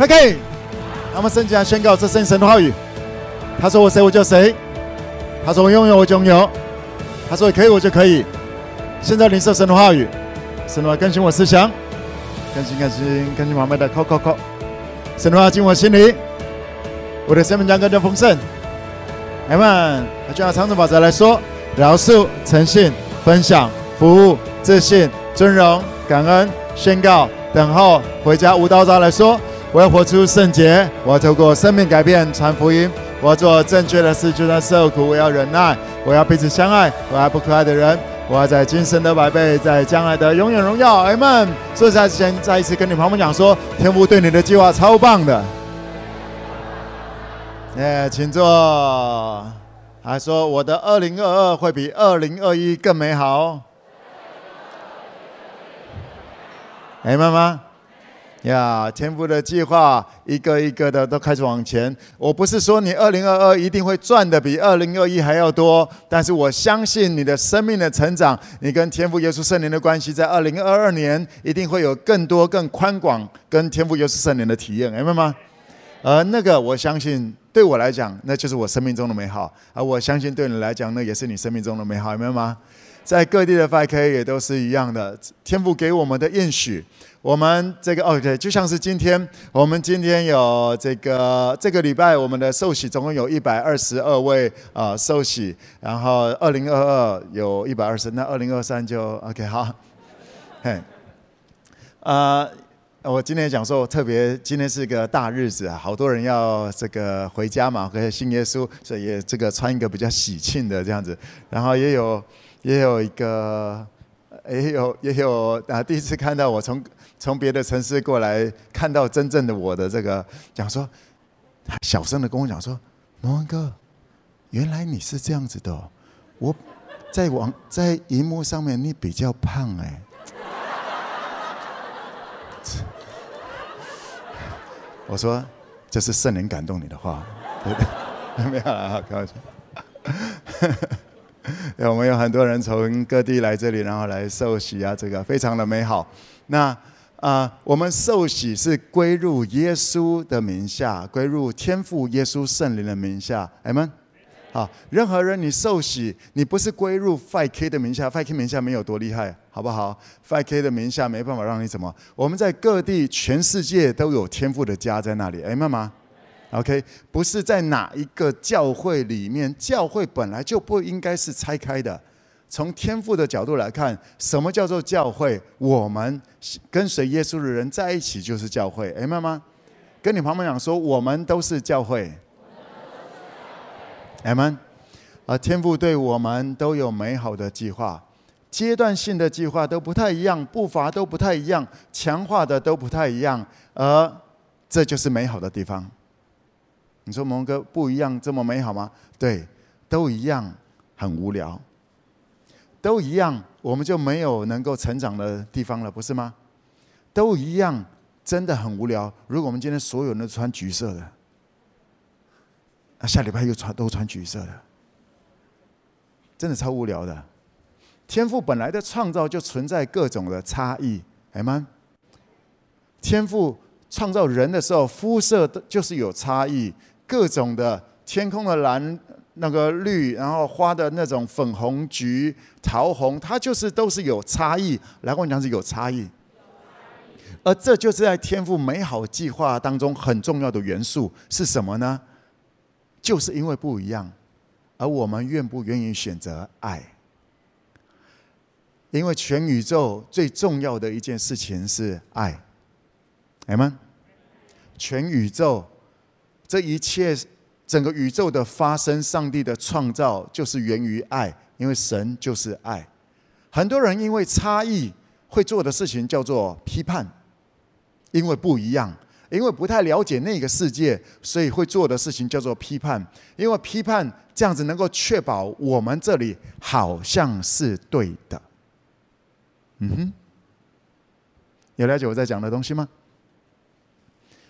，OK。那么圣经宣告这圣神的话语，他说我谁我就谁，他说我拥有我就拥有，他说可以我就可以。现在领受神的话语，神的话更新我思想，更新更新更新完美的扣扣扣。神的话进我心里，我的生命将更加丰盛。阿们，就按长子法则来说，饶恕、诚信、分享、服务、自信、尊荣、感恩、宣告、等候、回家。无刀扎来说，我要活出圣洁，我要透过生命改变传福音，我要做正确的事，就算受苦，我要忍耐，我要彼此相爱，我爱不可爱的人，我要在今生得百倍，在将来的永远荣耀。阿们。所以在之前再一次跟你朋友们讲说，天父对你的计划超棒的。耶，请坐。还说我的二零二二会比二零二一更美好。哎，妈妈，呀，天赋的计划一个一个的都开始往前。我不是说你二零二二一定会赚的比二零二一还要多，但是我相信你的生命的成长，你跟天赋耶稣圣灵的关系，在二零二二年一定会有更多更宽广跟天赋耶稣圣灵的体验。明白吗，呃，那个我相信。对我来讲，那就是我生命中的美好，而我相信对你来讲，那也是你生命中的美好，明白吗？在各地的 5K 也都是一样的，天赋给我们的应许，我们这个 OK，就像是今天，我们今天有这个这个礼拜我们的寿喜总共有一百二十二位啊、呃、喜，然后二零二二有一百二十，那二零二三就 OK 好，嘿，啊、我今天讲说，我特别今天是个大日子啊，好多人要这个回家嘛，和信耶稣，所以这个穿一个比较喜庆的这样子。然后也有也有一个也有也有啊，第一次看到我从从别的城市过来，看到真正的我的这个讲说，小声的跟我讲说，蒙恩哥，原来你是这样子的，我在网在荧幕上面你比较胖哎。我说，这是圣灵感动你的话，对对？没有了，开玩笑。我们有很多人从各地来这里，然后来受洗啊，这个非常的美好。那啊、我们受洗是归入耶稣的名下，归入天父耶稣圣灵的名下，阿们。好，任何人你受洗，你不是归入 5K 的名下，5K 名下没有多厉害，好不好？5K 的名下没办法让你怎么？我们在各地全世界都有天父的家在那里，哎，妈妈，OK，不是在哪一个教会里面，教会本来就不应该是拆开的。从天父的角度来看，什么叫做教会？我们跟随耶稣的人在一起就是教会，哎，妈妈，跟你旁边讲说，我们都是教会。阿门。啊，天父对我们都有美好的计划，阶段性的计划都不太一样，步伐都不太一样，强化的都不太一样，而这就是美好的地方。你说蒙哥不一样这么美好吗？对，都一样，很无聊。都一样，我们就没有能够成长的地方了，不是吗？都一样，真的很无聊。如果我们今天所有人都穿橘色的。那，下礼拜又穿都穿橘色的，真的超无聊的。天赋本来的创造就存在各种的差异，哎吗，天赋创造人的时候，肤色就是有差异，各种的天空的蓝、那个绿，然后花的那种粉红、橘、桃红，它就是都是有差异。来，我讲是有差异，而这就是在天赋美好计划当中很重要的元素是什么呢？就是因为不一样，而我们愿不愿意选择爱？因为全宇宙最重要的一件事情是爱，阿们。全宇宙这一切，整个宇宙的发生，上帝的创造就是源于爱，因为神就是爱。很多人因为差异会做的事情叫做批判，因为不一样。因为不太了解那个世界，所以会做的事情叫做批判。因为批判这样子能够确保我们这里好像是对的。嗯哼，有了解我在讲的东西吗？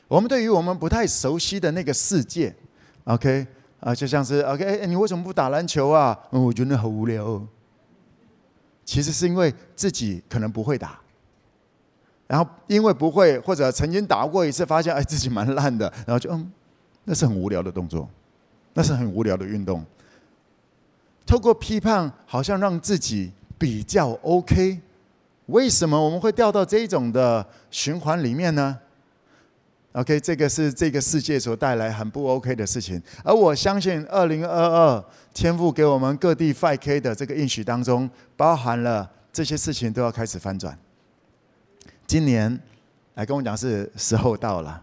我们对于我们不太熟悉的那个世界，OK 啊，就像是 OK，你为什么不打篮球啊？嗯，我觉得很无聊。其实是因为自己可能不会打。然后因为不会或者曾经打过一次，发现哎自己蛮烂的，然后就嗯，那是很无聊的动作，那是很无聊的运动。透过批判，好像让自己比较 OK。为什么我们会掉到这种的循环里面呢？OK，这个是这个世界所带来很不 OK 的事情。而我相信，二零二二天赋给我们各地 5K 的这个应许当中，包含了这些事情都要开始翻转。今年来跟我讲，是时候到了。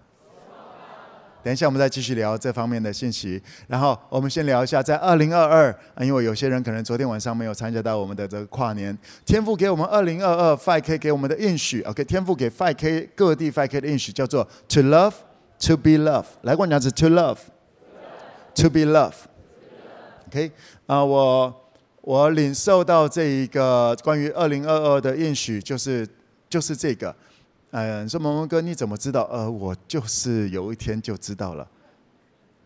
等一下，我们再继续聊这方面的信息。然后我们先聊一下，在二零二二，因为有些人可能昨天晚上没有参加到我们的这个跨年，天赋给我们二零二二，Five K 给我们的应许。OK，天赋给 Five K 各地 Five K 的应许叫做 To love, to be Love，。来跟我讲是 To love, to be Love，OK？啊，我我领受到这一个关于二零二二的应许，就是。就是这个，嗯，你说萌萌哥你怎么知道？呃，我就是有一天就知道了，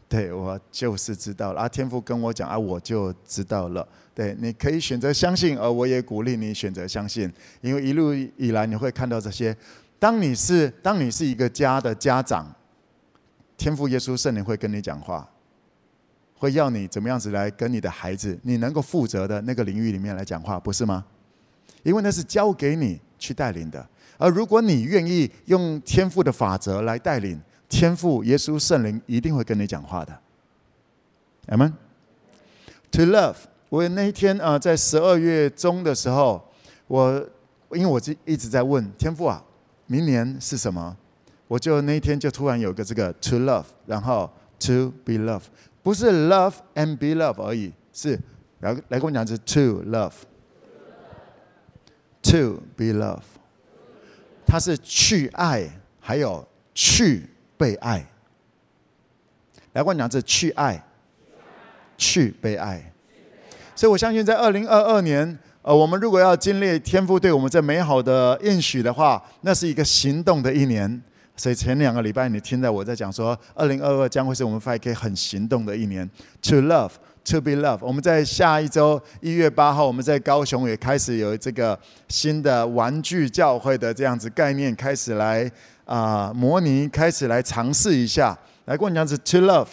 对，我就是知道了。啊，天父跟我讲啊，我就知道了。对，你可以选择相信，而我也鼓励你选择相信，因为一路以来你会看到这些。当你是当你是一个家的家长，天父耶稣圣灵会跟你讲话，会要你怎么样子来跟你的孩子，你能够负责的那个领域里面来讲话，不是吗？因为那是交给你。去带领的，而如果你愿意用天赋的法则来带领，天赋耶稣圣灵一定会跟你讲话的。Amen。To love，我那一天啊，在十二月中的时候，我因为我就一直在问天赋啊，明年是什么？我就那一天就突然有个这个 To love，然后 To be love，不是 Love and be love 而已，是来来跟我讲是 To love。To be love 它是去爱，还有去被爱。来，我讲这去爱，去被爱。所以我相信，在二零二二年，呃，我们如果要经历天父对我们这美好的应许的话，那是一个行动的一年。所以前两个礼拜，你听到我在讲说，二零二二将会是我们 5K 很行动的一年。To love。To be love，我们在下一周一月八号，我们在高雄也开始有这个新的玩具教会的这样子概念，开始来啊、模拟，开始来尝试一下，来跟我讲是 To love。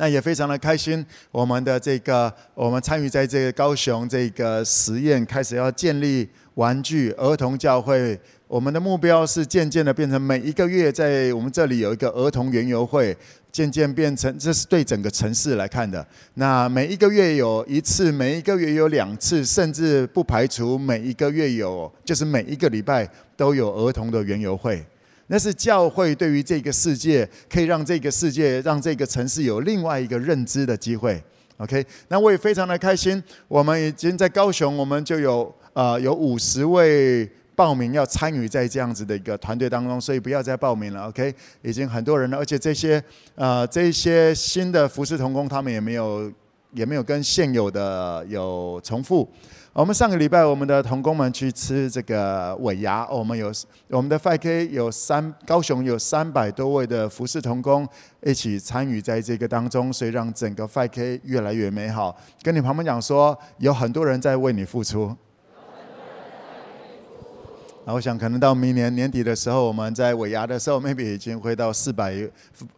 那也非常的开心，我们的这个我们参与在这个高雄这个实验，开始要建立玩具儿童教会。我们的目标是渐渐的变成每一个月在我们这里有一个儿童园游会，渐渐变成这是对整个城市来看的。那每一个月有一次，每一个月有两次，甚至不排除每一个月有，就是每一个礼拜都有儿童的园游会。那是教会对于这个世界，可以让这个世界，让这个城市有另外一个认知的机会。OK，那我也非常的开心，我们已经在高雄，我们就有呃有五十位。报名要参与在这样子的一个团队当中，所以不要再报名了，OK？已经很多人了，而且这些呃这些新的服事同工，他们也没有也没有跟现有的有重复。我们上个礼拜我们的同工们去吃这个尾牙，我们有我们的 5K 有三高雄有三百多位的服事同工一起参与在这个当中，所以让整个 5K 越来越美好。跟你旁边讲说，有很多人在为你付出。那我想可能到明年年底的时候，我们在尾牙的时候，maybe 已经会到四百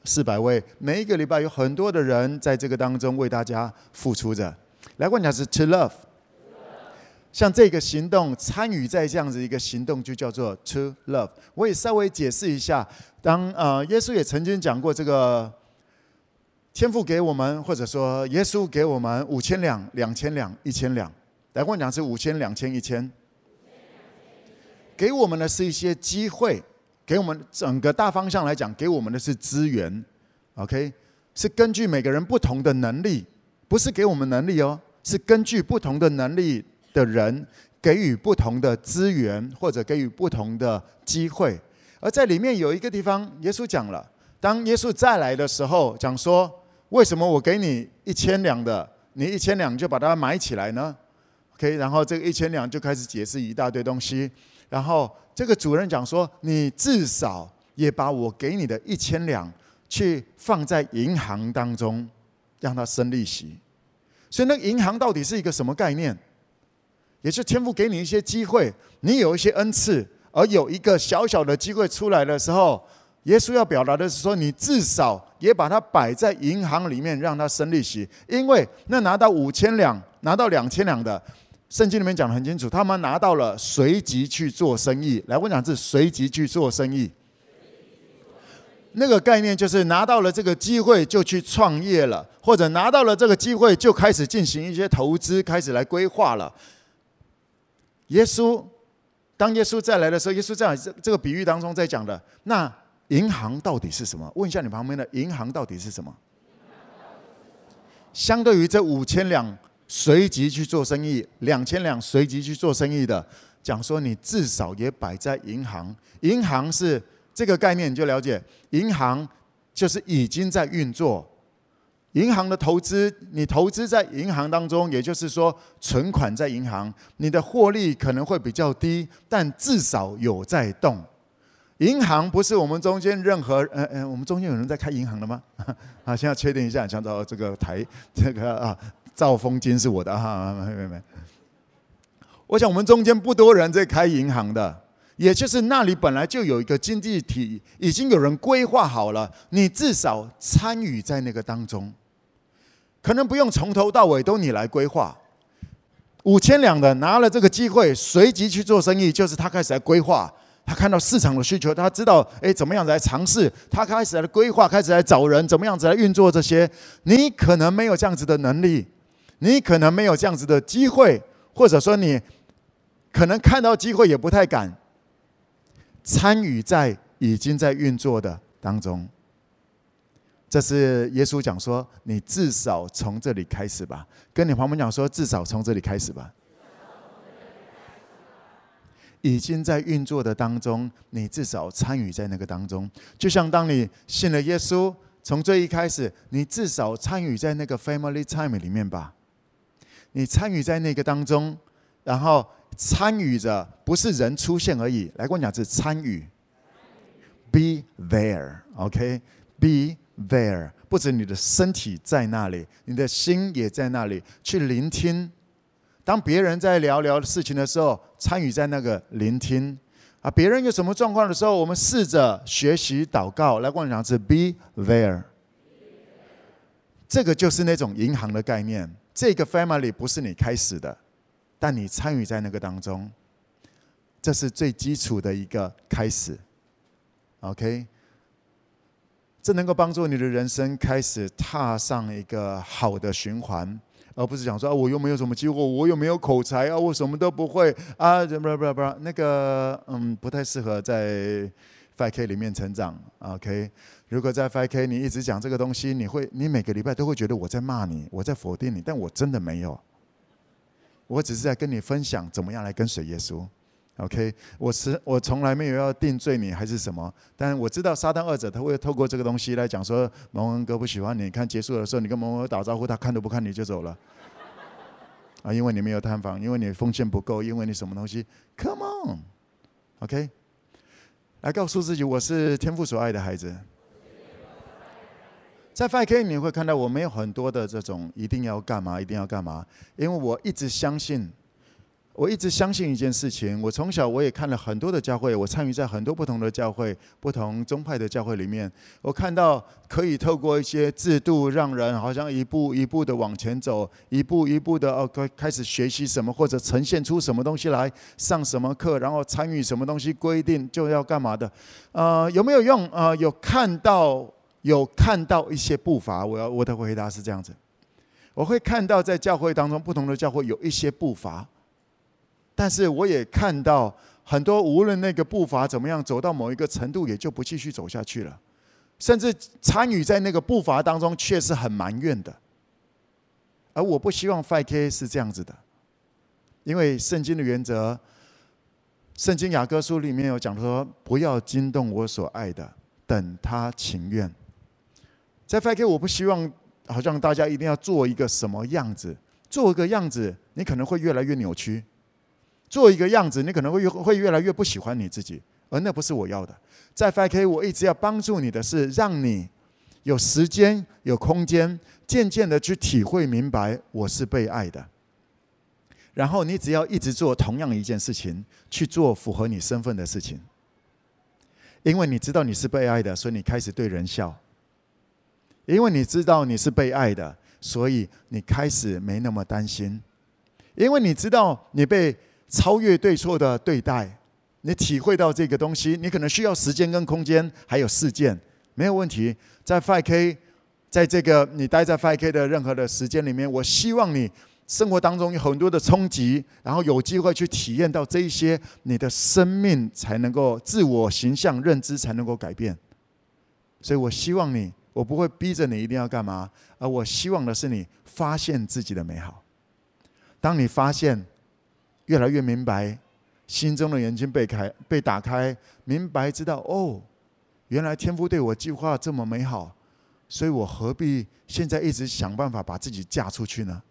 四百位。每一个礼拜有很多的人在这个当中为大家付出着。来，我讲是 to love。像这个行动，参与在这样子一个行动，就叫做 to love。我也稍微解释一下，当呃耶稣也曾经讲过这个天父给我们，或者说耶稣给我们五千两、两千两、一千两。来，我讲是五千、两千、一千。给我们的是一些机会，给我们整个大方向来讲，给我们的是资源，OK，是根据每个人不同的能力，不是给我们能力哦，是根据不同的能力的人给予不同的资源或者给予不同的机会。而在里面有一个地方，耶稣讲了，当耶稣再来的时候，讲说，为什么我给你一千两的，你一千两就把它买起来呢？OK，然后这个一千两就开始解释一大堆东西。然后这个主人讲说：“你至少也把我给你的一千两去放在银行当中，让它生利息。所以那银行到底是一个什么概念？也是天父给你一些机会，你有一些恩赐，而有一个小小的机会出来的时候，耶稣要表达的是说，你至少也把它摆在银行里面，让它生利息。因为那拿到五千两、拿到两千两的，圣经里面讲得很清楚，他们拿到了随即去做生意。来，我讲是随即去做生意。那个概念就是拿到了这个机会就去创业了，或者拿到了这个机会就开始进行一些投资，开始来规划了。耶稣，当耶稣再来的时候，耶稣在这这个比喻当中在讲的，那银行到底是什么？问一下你旁边的，银行到底是什么？相对于这五千两随即去做生意，两千两随即去做生意的，讲说你至少也摆在银行，银行是。这个概念你就了解，银行就是已经在运作，银行的投资，你投资在银行当中，也就是说存款在银行，你的获利可能会比较低，但至少有在动。银行不是我们中间任何，嗯、呃、嗯，我们中间有人在开银行的吗？啊，先要确定一下，想到这个台，这个啊，赵丰金是我的哈，没没没。我想我们中间不多人在开银行的。也就是那里本来就有一个经济体，已经有人规划好了，你至少参与在那个当中，可能不用从头到尾都你来规划。五千两的拿了这个机会，随即去做生意，就是他开始来规划，他看到市场的需求，他知道哎怎么样子来尝试，他开始来规划，开始来找人，怎么样子来运作这些。你可能没有这样子的能力，你可能没有这样子的机会，或者说你可能看到机会也不太敢。参与在已经在运作的当中，这是耶稣讲说：“你至少从这里开始吧。”跟你旁边讲说：“至少从这里开始吧。”已经在运作的当中，你至少参与在那个当中。就像当你信了耶稣，从最一开始，你至少参与在那个 family time 里面吧。你参与在那个当中，然后。参与着不是人出现而已，来跟我讲是参与，be there，OK，be there，不止你的身体在那里，你的心也在那里，去聆听。当别人在聊聊事情的时候，参与在那个聆听。啊，别人有什么状况的时候，我们试着学习祷告，来跟我讲是 be there。这个就是那种银行的概念，这个 family 不是你开始的。但你参与在那个当中，这是最基础的一个开始，OK？这能够帮助你的人生开始踏上一个好的循环，而不是讲说啊，我又没有什么机会，我又没有口才啊，我什么都不会啊，不不不不，那个嗯，不太适合在 5K 里面成长，OK？如果在 5K 你一直讲这个东西，你会，你每个礼拜都会觉得我在骂你，我在否定你，但我真的没有。我只是在跟你分享怎么样来跟随耶稣，OK？我是我从来没有要定罪你还是什么，但我知道撒旦二者他会透过这个东西来讲说蒙恩哥不喜欢你，看结束的时候你跟蒙恩哥打招呼，他看都不看你就走了，啊，因为你没有探访，因为你奉献不够，因为你什么东西？Come on，OK？来告诉自己，我是天父所爱的孩子。在 5K 你会看到我没有很多的这种一定要干嘛，一定要干嘛，因为我一直相信，我一直相信一件事情。我从小我也看了很多的教会，我参与在很多不同的教会、不同宗派的教会里面，我看到可以透过一些制度，让人好像一步一步的往前走，一步一步的哦，开开始学习什么，或者呈现出什么东西来，上什么课，然后参与什么东西，规定就要干嘛的，呃，有没有用？呃，有看到。有看到一些步伐，我要我的回答是这样子，我会看到在教会当中不同的教会有一些步伐，但是我也看到很多无论那个步伐怎么样，走到某一个程度也就不继续走下去了，甚至参与在那个步伐当中却是很埋怨的，而我不希望 5K 是这样子的，因为圣经的原则，圣经雅各书里面有讲说，不要惊动我所爱的，等他情愿。在 5K，我不希望好像大家一定要做一个什么样子，做一个样子，你可能会越来越扭曲；做一个样子，你可能会越会越来越不喜欢你自己，而那不是我要的。在 5K，我一直要帮助你的是，让你有时间、有空间，渐渐的去体会明白我是被爱的，然后你只要一直做同样一件事情，去做符合你身份的事情。因为你知道你是被爱的，所以你开始对人笑。因为你知道你是被爱的，所以你开始没那么担心。因为你知道你被超越对错的对待，你体会到这个东西，你可能需要时间跟空间，还有事件，没有问题。在 5K，在这个你待在 5K 的任何的时间里面，我希望你生活当中有很多的冲击，然后有机会去体验到这一些，你的生命才能够自我形象认知才能够改变。所以我希望你，我不会逼着你一定要干嘛，而我希望的是你发现自己的美好。当你发现越来越明白，心中的眼睛被开被打开，明白知道哦，原来天父对我计划这么美好，所以我何必现在一直想办法把自己嫁出去呢？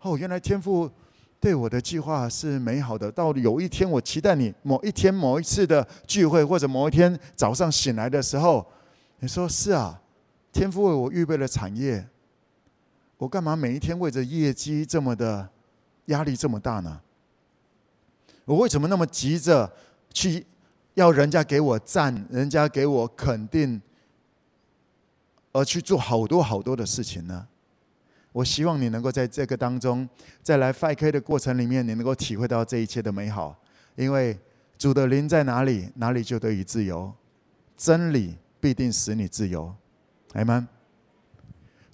哦，原来天父对我的计划是美好的。到有一天，我期待你某一天某一次的聚会，或者某一天早上醒来的时候，你说是啊，天父为我预备了产业。我干嘛每一天为着业绩这么的压力这么大呢？我为什么那么急着去要人家给我赞，人家给我肯定，而去做好多好多的事情呢？我希望你能够在这个当中，在来 5K 的过程里面，你能够体会到这一切的美好。因为主的灵在哪里，哪里就得以自由，真理必定使你自由。阿们。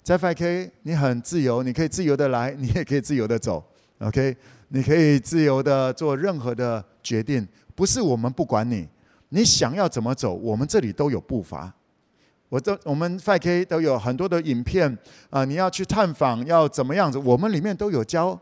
在 5K，你很自由，你可以自由的来，你也可以自由的走，OK？你可以自由的做任何的决定，不是我们不管你，你想要怎么走，我们这里都有步伐。我都我们 5K 都有很多的影片啊、你要去探访要怎么样子，我们里面都有教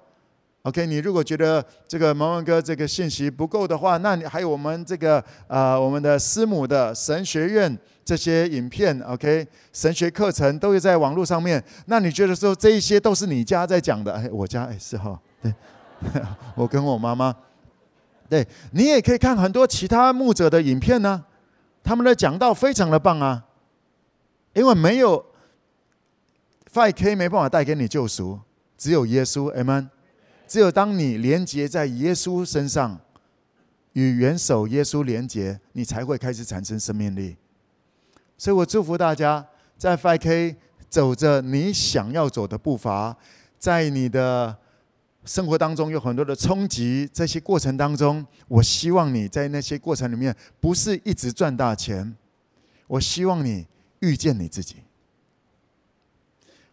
，OK？你如果觉得这个蒙文哥这个信息不够的话，那你还有我们这个啊、我们的师母的神学院。这些影片，OK，神学课程都有在网络上面。那你觉得说这一些都是你家在讲的？哎，我家哎是哈，对，我跟我妈妈，对，你也可以看很多其他牧者的影片呢、他们的讲道非常的棒啊。因为没有 5K 没办法带给你救赎，只有耶稣，Amen。只有当你连接在耶稣身上，与元首耶稣连接，你才会开始产生生命力。所以我祝福大家在 5K 走着你想要走的步伐，在你的生活当中有很多的冲击，这些过程当中，我希望你在那些过程里面不是一直赚大钱，我希望你遇见你自己，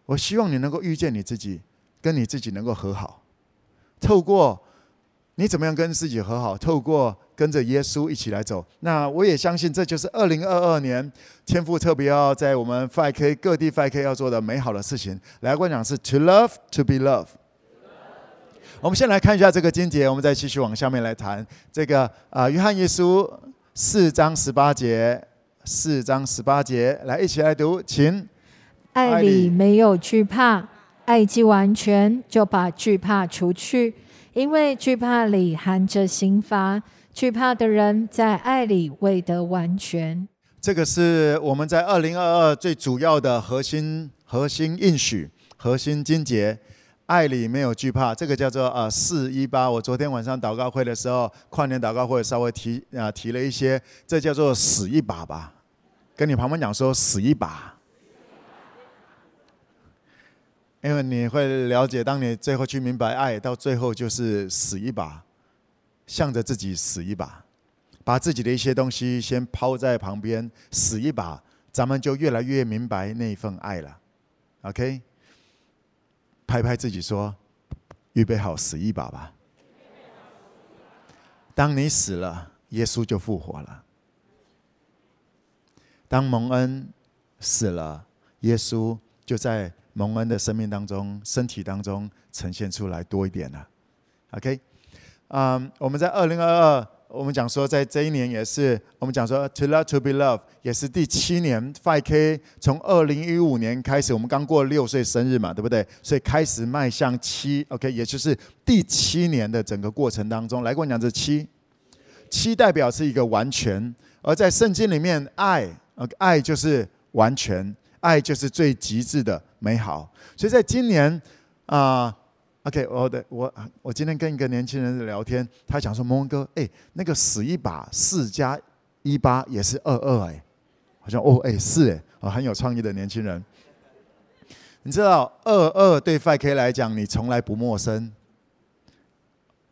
我希望你能够遇见你自己，跟你自己能够和好，透过你怎么样跟自己和好，透过。跟着耶稣一起来走，那我也相信这就是二零二二年天父特别要在我们 5K 各地 5K 要做的美好的事情。来，我讲是 To love, to be loved。我们先来看一下这个经节，我们再继续往下面来谈这个啊，约翰一书四章十八节，四章十八节，来一起来读，请。爱里没有惧怕，爱既完全，就把惧怕除去，因为惧怕里含着刑罚。惧怕的人在爱里未得完全。这个是我们在二零二二最主要的核心核心应许、核心经节。爱里没有惧怕，这个叫做呃四一八。我昨天晚上祷告会的时候，跨年祷告会稍微提啊、提了一些，这叫做死一把吧。跟你旁边讲说死一把，因为你会了解，当你最后去明白爱，到最后就是死一把。向着自己死一把，把自己的一些东西先抛在旁边，死一把，咱们就越来越明白那份爱了。OK，拍拍自己说，预备好死一把吧。当你死了，耶稣就复活了。当蒙恩死了，耶稣就在蒙恩的生命当中、身体当中呈现出来多一点了。OK。嗯我们在二零二二，我们讲说，在这一年也是，我们讲说，to love to be loved，也是第七年。5K 从二零一五年开始，我们刚过六岁生日嘛，对不对？所以开始迈向七，OK，也就是第七年的整个过程当中，来跟我讲这七，七代表是一个完全，而在圣经里面，爱，OK，爱就是完全，爱就是最极致的美好。所以在今年啊。OK，我的我我今天跟一个年轻人聊天，他讲说：“蒙哥，哎，那个死一把四加一八也是二二哎，好像哦哎是哎，哦很有创意的年轻人。你知道二二对 5K 来讲，你从来不陌生。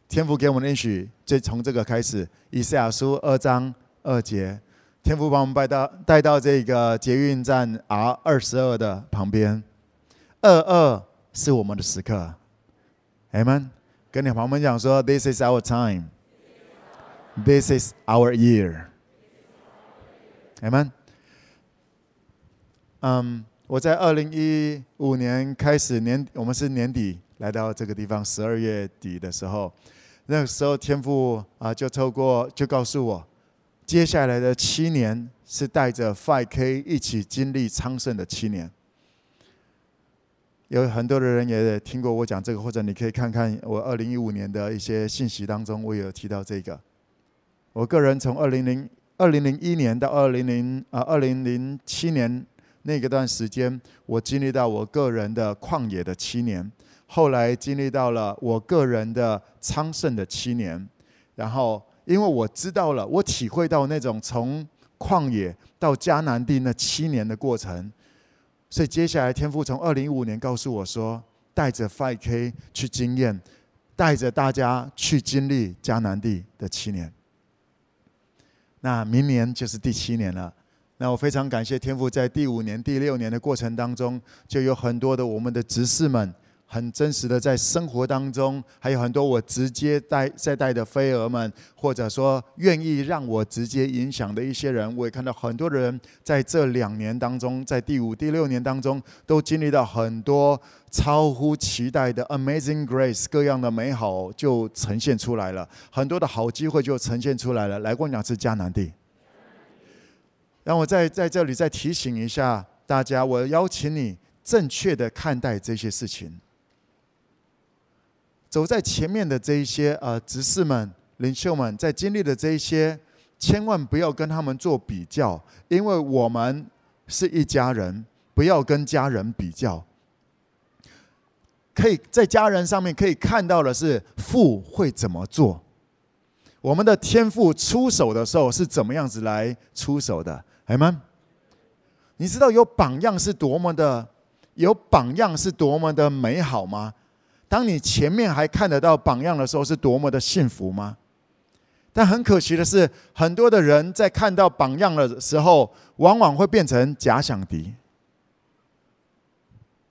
天父给我们的应许，就从这个开始，以赛亚书二章二节，天父把我们带到带到这个捷运站 R 二十二的旁边，二二是我们的时刻。Amen，跟你旁边讲说，This is our time，This is our year。Amen。嗯，我在二零一五年开始年，我们是年底来到这个地方，十二月底的时候，那个时候天父啊就透过就告诉我，接下来的七年是带着 5K 一起经历昌盛的七年。有很多的人也听过我讲这个，或者你可以看看我二零一五年的一些信息当中，我有提到这个。我个人从二零零二零零一年到二零零啊二零零七年那个段时间，我经历到我个人的旷野的七年，后来经历到了我个人的昌盛的七年，然后因为我知道了，我体会到那种从旷野到迦南地那七年的过程。所以接下来，天父从二零一五年告诉我说，带着 Five K 去经验，带着大家去经历迦南地的七年。那明年就是第七年了。那我非常感谢天父，在第五年、第六年的过程当中，就有很多的我们的执事们。很真实的，在生活当中，还有很多我直接带在带的飞蛾们，或者说愿意让我直接影响的一些人，我也看到很多人在这两年当中，在第五、第六年当中，都经历到很多超乎期待的 Amazing Grace，各样的美好就呈现出来了，很多的好机会就呈现出来了。来过两次迦南地，让我在在这里再提醒一下大家，我邀请你正确的看待这些事情。走在前面的这一些呃执事们、领袖们，在经历的这一些，千万不要跟他们做比较，因为我们是一家人，不要跟家人比较。可以在家人上面可以看到的是父会怎么做，我们的天父出手的时候是怎么样子来出手的，哎们，你知道有榜样是多么的，有榜样是多么的美好吗？当你前面还看得到榜样的时候，是多么的幸福吗？但很可惜的是，很多的人在看到榜样的时候，往往会变成假想敌。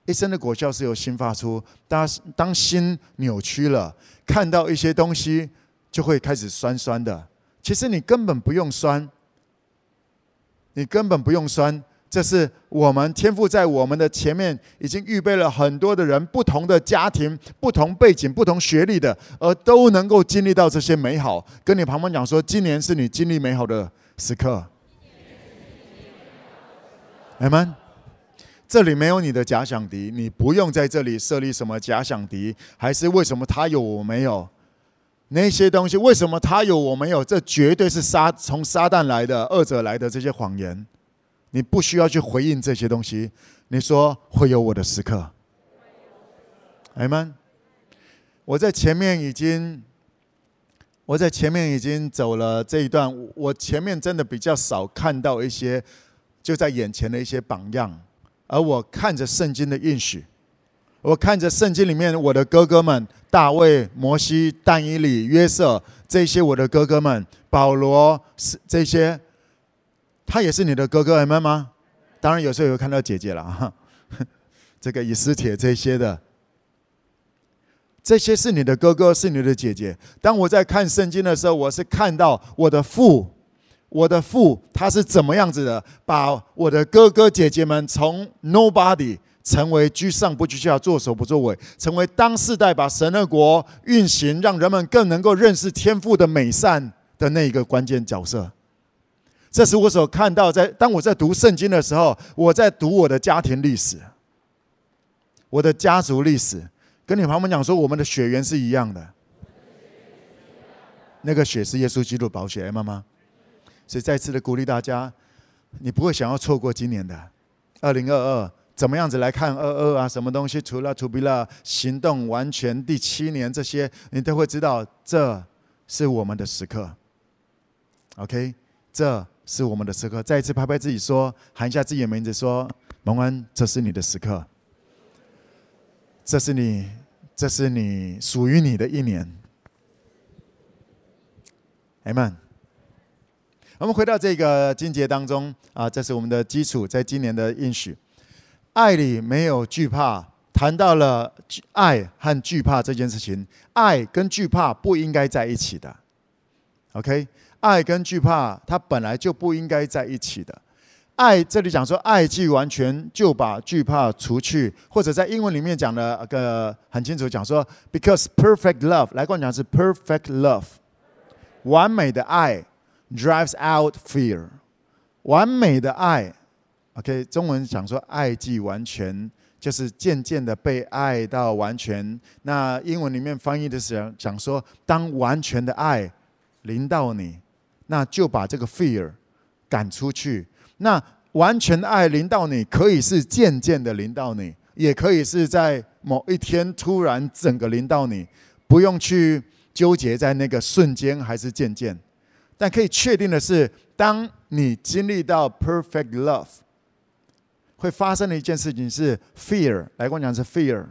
一生的果效是由心发出，当当心扭曲了，看到一些东西就会开始酸酸的。其实你根本不用酸，你根本不用酸。这是我们天赋在我们的前面已经预备了很多的人，不同的家庭、不同背景、不同学历的，而都能够经历到这些美好。跟你旁边讲说，今年是你经历美好的时刻。阿门。这里没有你的假想敌，你不用在这里设立什么假想敌，还是为什么他有我没有？那些东西为什么他有我没有？这绝对是撒从撒旦来的、恶者来的这些谎言。你不需要去回应这些东西。你说会有我的时刻，阿们。我在前面已经，我在前面已经走了这一段。我前面真的比较少看到一些就在眼前的一些榜样，而我看着圣经的应许，我看着圣经里面我的哥哥们大卫、摩西、但以理、约瑟这些我的哥哥们，保罗是这些。他也是你的哥哥，阿们吗？当然有时候有看到姐姐了哈。这个以斯帖这些的，这些是你的哥哥，是你的姐姐。当我在看圣经的时候，我是看到我的父，我的父他是怎么样子的，把我的哥哥姐姐们从 nobody 成为居上不居下，做首不作尾，成为当世代把神的国运行，让人们更能够认识天父的美善的那一个关键角色。这是我所看到，在当我在读圣经的时候，我在读我的家庭历史，我的家族历史，跟你旁边讲说，我们的血缘是一样的，那个血是耶稣基督宝血，妈妈。所以再次的鼓励大家，你不会想要错过今年的二零二二，怎么样子来看二二啊？什么东西？除了 to be love 行动完全第七年这些，你都会知道，这是我们的时刻。OK，这是我们的时刻。再一次拍拍自己说，喊一下自己的名字说，蒙恩，这是你的时刻，这是你，这是你属于你的一年。Amen。我们回到这个经节当中啊，这是我们的基础，在今年的应许，爱里没有惧怕。谈到了爱和惧怕这件事情，爱跟惧怕不应该在一起的。OK，爱跟惧怕它本来就不应该在一起的。爱这里讲说，爱既完全，就把惧怕除去，或者在英文里面讲的个很清楚，讲说，because perfect love，来跟我讲是 perfect love，完美的爱。Drives out fear，完美的爱，OK，中文讲说爱既完全，就是渐渐的被爱到完全。那英文里面翻译的是讲说，当完全的爱临到你，那就把这个 fear 赶出去。那完全爱临到你，可以是渐渐的临到你，也可以是在某一天突然整个临到你，不用去纠结在那个瞬间还是渐渐。但可以确定的是，当你经历到 perfect love，会发生的一件事情是 fear。来跟我讲是 fear，fear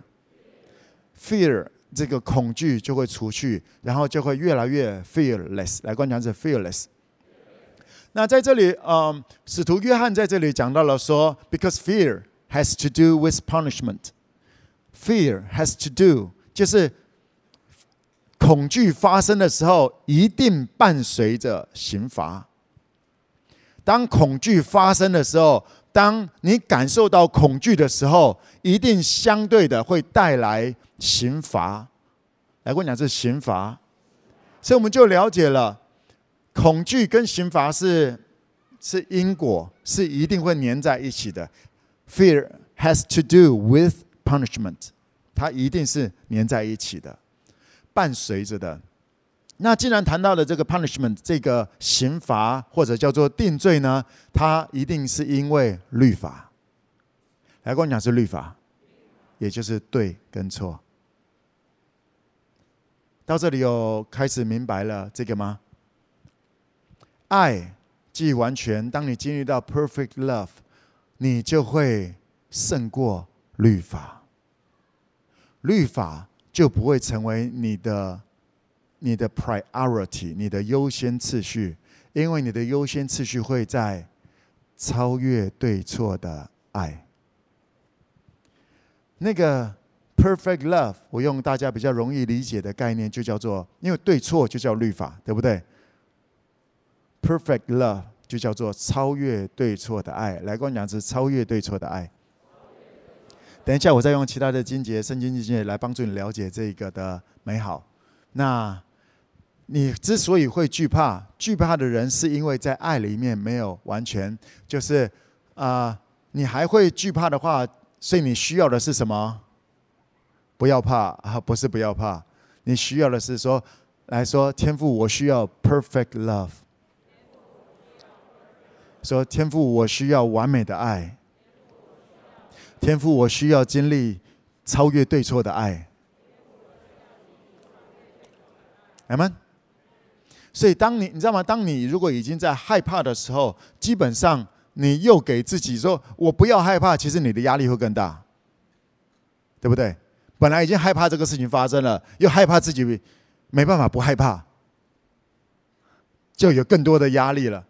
这个恐惧就会除去，然后就会越来越 fearless。来跟我讲是 fearless。那在这里，嗯，使徒约翰在这里讲到了说，because fear has to do with punishment。fear has to do 就是。恐惧发生的时候，一定伴随着刑罚。当恐惧发生的时候，当你感受到恐惧的时候，一定相对的会带来刑罚。来跟，我讲是刑罚，所以我们就了解了，恐惧跟刑罚是是因果，是一定会粘在一起的。Fear has to do with punishment，它一定是粘在一起的。伴随着的，那既然谈到了这个 punishment 这个刑罚或者叫做定罪呢，它一定是因为律法。来跟我讲是律法，也就是对跟错。到这里有开始明白了这个吗？爱既完全，当你经历到 perfect love，你就会胜过律法。律法。就不会成为你的、你的 priority，你的优先次序，因为你的优先次序会在超越对错的爱。那个 perfect love，我用大家比较容易理解的概念，就叫做，因为对错就叫律法，对不对？perfect love 就叫做超越对错的爱。来跟我讲，是超越对错的爱。等一下，我再用其他的经节、圣经经节来帮助你了解这个的美好。那你之所以会惧怕，惧怕的人是因为在爱里面没有完全，就是啊、你还会惧怕的话，所以你需要的是什么？不要怕啊，不是不要怕，你需要的是说，来说天父，我需要 perfect love。说天父，我需要完美的爱。天父，我需要经历超越对错的爱。阿门。所以，当你你知道吗？当你如果已经在害怕的时候，基本上你又给自己说“我不要害怕”，其实你的压力会更大，对不对？本来已经害怕这个事情发生了，又害怕自己没办法不害怕，就有更多的压力了。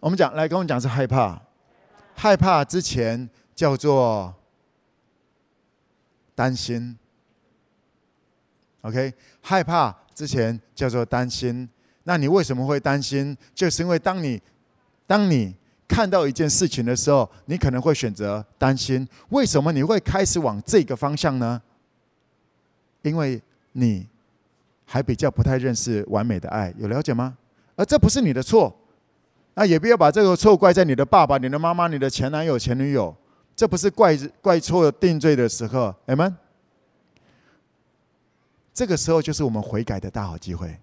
我们讲，来跟我们讲是害怕。害怕之前叫做担心，OK？害怕之前叫做担心。那你为什么会担心？就是因为当你当你看到一件事情的时候，你可能会选择担心。为什么你会开始往这个方向呢？因为你还比较不太认识完美的爱，有了解吗？而这不是你的错。那也不要把这个错怪在你的爸爸、你的妈妈、你的前男友、前女友，这不是怪怪错定罪的时候，阿们。这个时候就是我们悔改的大好机会。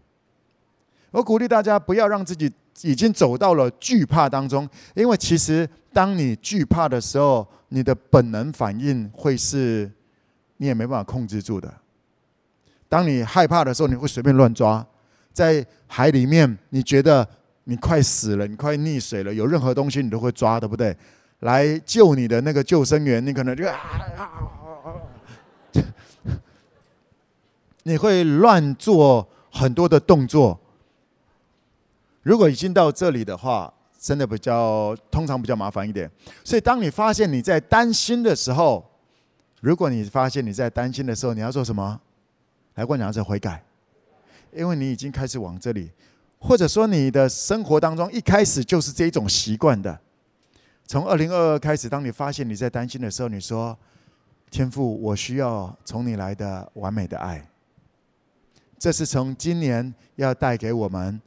我鼓励大家不要让自己已经走到了惧怕当中，因为其实当你惧怕的时候，你的本能反应会是，你也没办法控制住的。当你害怕的时候，你会随便乱抓，在海里面，你觉得你快死了，你快溺水了，有任何东西你都会抓，对不对？来救你的那个救生员，你可能就啊啊啊，你会乱做很多的动作。如果已经到这里的话，真的比较通常比较麻烦一点。所以，当你发现你在担心的时候，如果你发现你在担心的时候，你要做什么？来，我讲的是悔改，因为你已经开始往这里，或者说你的生活当中一开始就是这一种习惯的。从二零二二开始，当你发现你在担心的时候，你说：“天父，我需要从你来的完美的爱。”这是从今年要带给我们，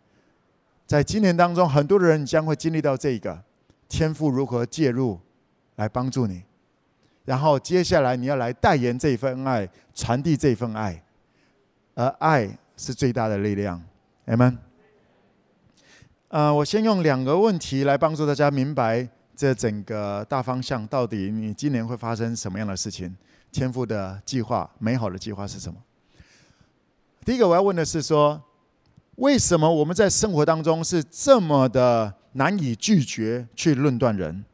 在今年当中，很多的人将会经历到这个天赋如何介入来帮助你，然后接下来你要来代言这份爱，传递这份爱。而爱是最大的力量，Amen。呃，我先用两个问题来帮助大家明白这整个大方向，到底你今年会发生什么样的事情？天赋的计划，美好的计划是什么？第一个我要问的是说，为什么我们在生活当中是这么的难以拒绝去论断人？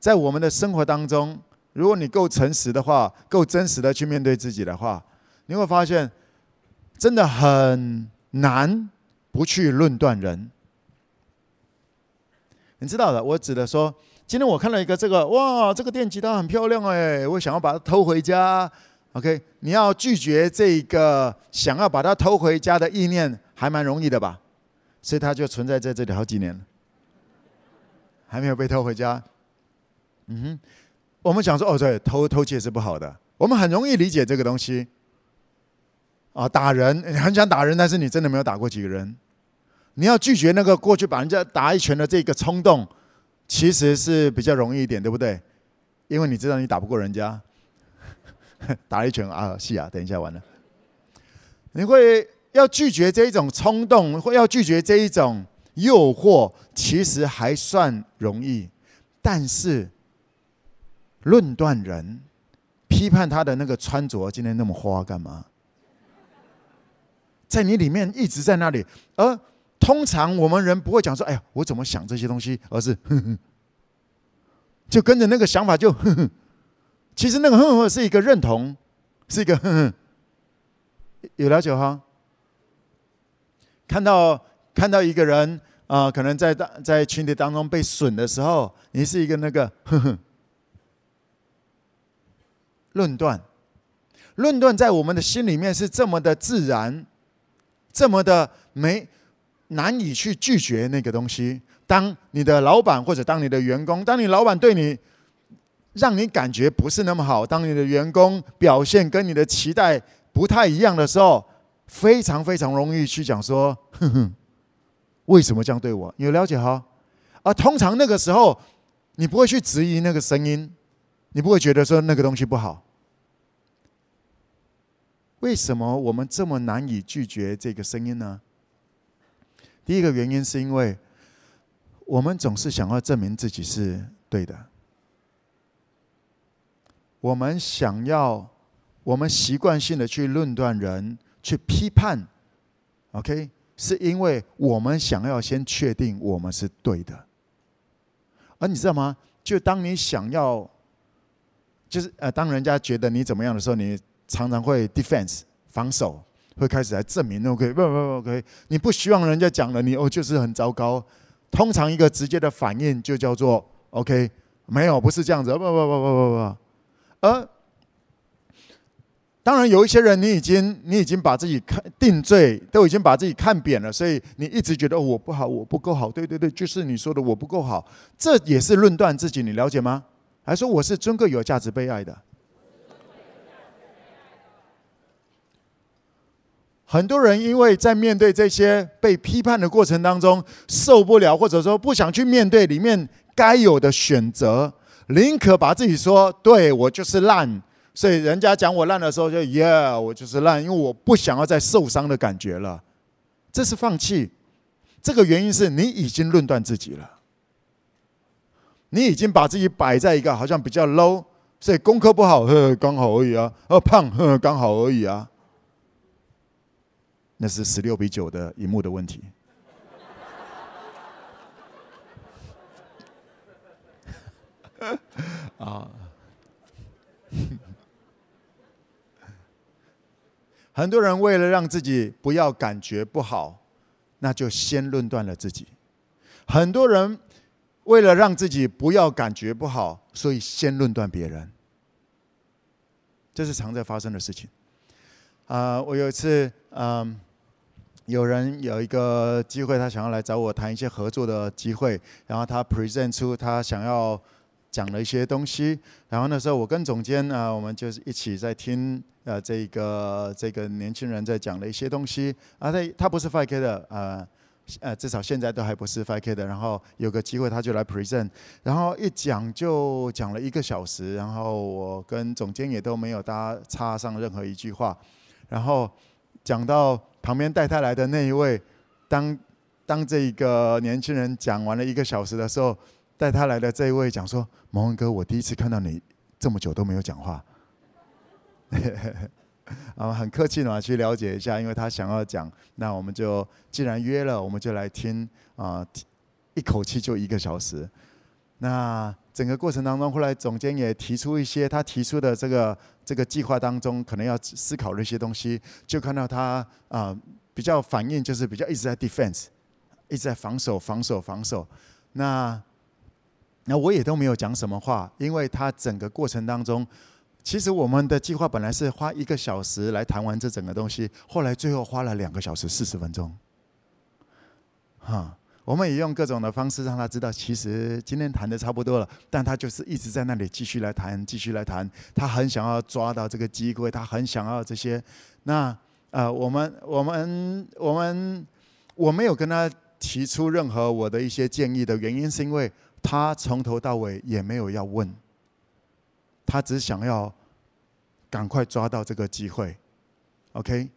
在我们的生活当中，如果你够诚实的话，够真实的去面对自己的话。你会发现，真的很难不去论断人。你知道的，我指的说，今天我看了一个这个，哇，这个电吉他很漂亮哎，我想要把它偷回家。OK，你要拒绝这个想要把它偷回家的意念，还蛮容易的吧？所以它就存在在这里好几年了，还没有被偷回家。嗯哼，我们想说，哦，对，偷偷窃是不好的，我们很容易理解这个东西。啊，打人，你很想打人，但是你真的没有打过几个人。你要拒绝那个过去把人家打一拳的这个冲动，其实是比较容易一点，对不对？因为你知道你打不过人家，打了一拳啊，是啊，等一下完了。你会要拒绝这一种冲动，或要拒绝这一种诱惑，其实还算容易。但是论断人，批判他的那个穿着今天那么花干嘛？在你里面一直在那里，而通常我们人不会讲说：“哎呀，我怎么想这些东西？”而是哼哼，就跟着那个想法就哼哼。其实那个哼哼是一个认同，是一个哼哼。有了解哈？看到看到一个人啊、可能在在群体当中被损的时候，你是一个那个哼哼。论断，论断在我们的心里面是这么的自然。这么的没难以去拒绝那个东西。当你的老板或者当你的员工，当你老板对你让你感觉不是那么好，当你的员工表现跟你的期待不太一样的时候，非常非常容易去讲说：“ 哼哼，为什么这样对我？”有了解哈？而通常那个时候，你不会去质疑那个声音，你不会觉得说那个东西不好。为什么我们这么难以拒绝这个声音呢？第一个原因是因为我们总是想要证明自己是对的。我们想要，我们习惯性的去论断人，去批判，OK，是因为我们想要先确定我们是对的。而你知道吗？就当你想要，就是呃，当人家觉得你怎么样的时候，你。常常会 defense 防守，会开始来证明 OK 不不不 OK，你不希望人家讲了你哦就是很糟糕。通常一个直接的反应就叫做 OK，没有不是这样子不不不不不不。而当然有一些人你已经你已经把自己看定罪，都已经把自己看扁了，所以你一直觉得我不好，我不够好。对对对，就是你说的我不够好，这也是论断自己，你了解吗？还说我是尊贵有价值被爱的。很多人因为在面对这些被批判的过程当中受不了，或者说不想去面对里面该有的选择，宁可把自己说对我就是烂，所以人家讲我烂的时候就耶，yeah, 我就是烂，因为我不想要再受伤的感觉了，这是放弃。这个原因是你已经论断自己了，你已经把自己摆在一个好像比较 low，所以功课不好，呵，刚好而已啊，呃，胖，呵，刚好而已啊。那是十六比九的荧幕的问题。啊，很多人为了让自己不要感觉不好，那就先论断了自己。很多人为了让自己不要感觉不好，所以先论断别人。这是常在发生的事情。啊，我有一次，嗯。有人有一个机会，他想要来找我谈一些合作的机会，然后他 present 出他想要讲了一些东西，然后那时候我跟总监啊，我们就是一起在听呃这个这个年轻人在讲的一些东西，啊他他不是 5K 的，呃呃至少现在都还不是 5K 的，然后有个机会他就来 present，然后一讲就讲了一个小时，然后我跟总监也都没有搭插上任何一句话，然后讲到。旁边带他来的那一位，当当这个年轻人讲完了一个小时的时候，带他来的这一位讲说：“蒙文哥，我第一次看到你这么久都没有讲话。” 啊，很客气的嘛，去了解一下，因为他想要讲，那我们就既然约了，我们就来听啊，一口气就一个小时。那整个过程当中，后来总监也提出一些他提出的这个这个计划当中可能要思考的一些东西，就看到他啊比较反应就是比较一直在 defense，一直在防守防守防守。那那我也都没有讲什么话，因为他整个过程当中，其实我们的计划本来是花一个小时来谈完这整个东西，后来最后花了两个小时四十分钟，哈。我们也用各种的方式让他知道，其实今天谈的差不多了，但他就是一直在那里继续来谈，继续来谈。他很想要抓到这个机会，他很想要这些。那呃，我们我们我们我没有跟他提出任何我的一些建议的原因，是因为他从头到尾也没有要问，他只想要赶快抓到这个机会。OK，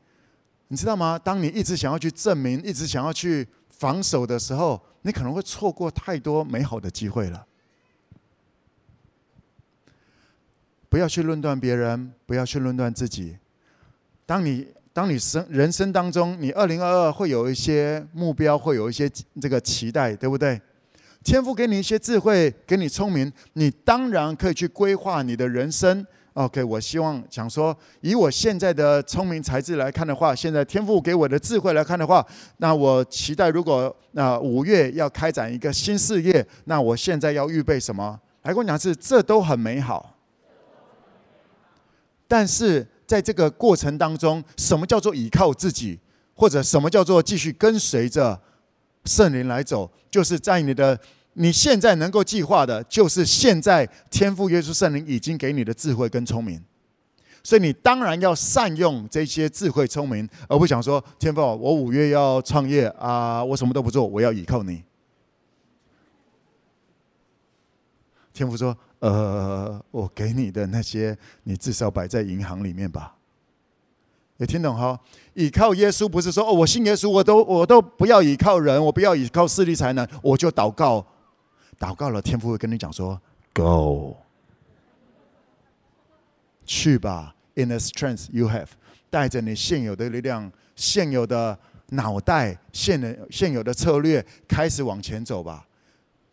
你知道吗？当你一直想要去证明，一直想要去。防守的时候，你可能会错过太多美好的机会了。不要去论断别人，不要去论断自己。当你当你生人生当中，你二零二二会有一些目标，会有一些这个期待，对不对？天父给你一些智慧，给你聪明，你当然可以去规划你的人生。OK，我希望想说，以我现在的聪明才智来看的话，现在天父给我的智慧来看的话，那我期待如果那五月要开展一个新事业，那我现在要预备什么？来跟我讲是，这都很美好。但是在这个过程当中，什么叫做依靠自己，或者什么叫做继续跟随着圣灵来走？就是在你的。你现在能够计划的，就是现在天赋耶稣圣灵已经给你的智慧跟聪明，所以你当然要善用这些智慧聪明，而不想说天父，我五月要创业啊，我什么都不做，我要依靠你。天父说：“呃，我给你的那些，你至少摆在银行里面吧。”有听懂哈？依靠耶稣不是说哦，我信耶稣，我都我都不要依靠人，我不要依靠势力才能，我就祷告。祷告了，天父会跟你讲说：“Go，去吧。In the strength you have，带着你现有的力量、现有的脑袋、现的现有的策略，开始往前走吧。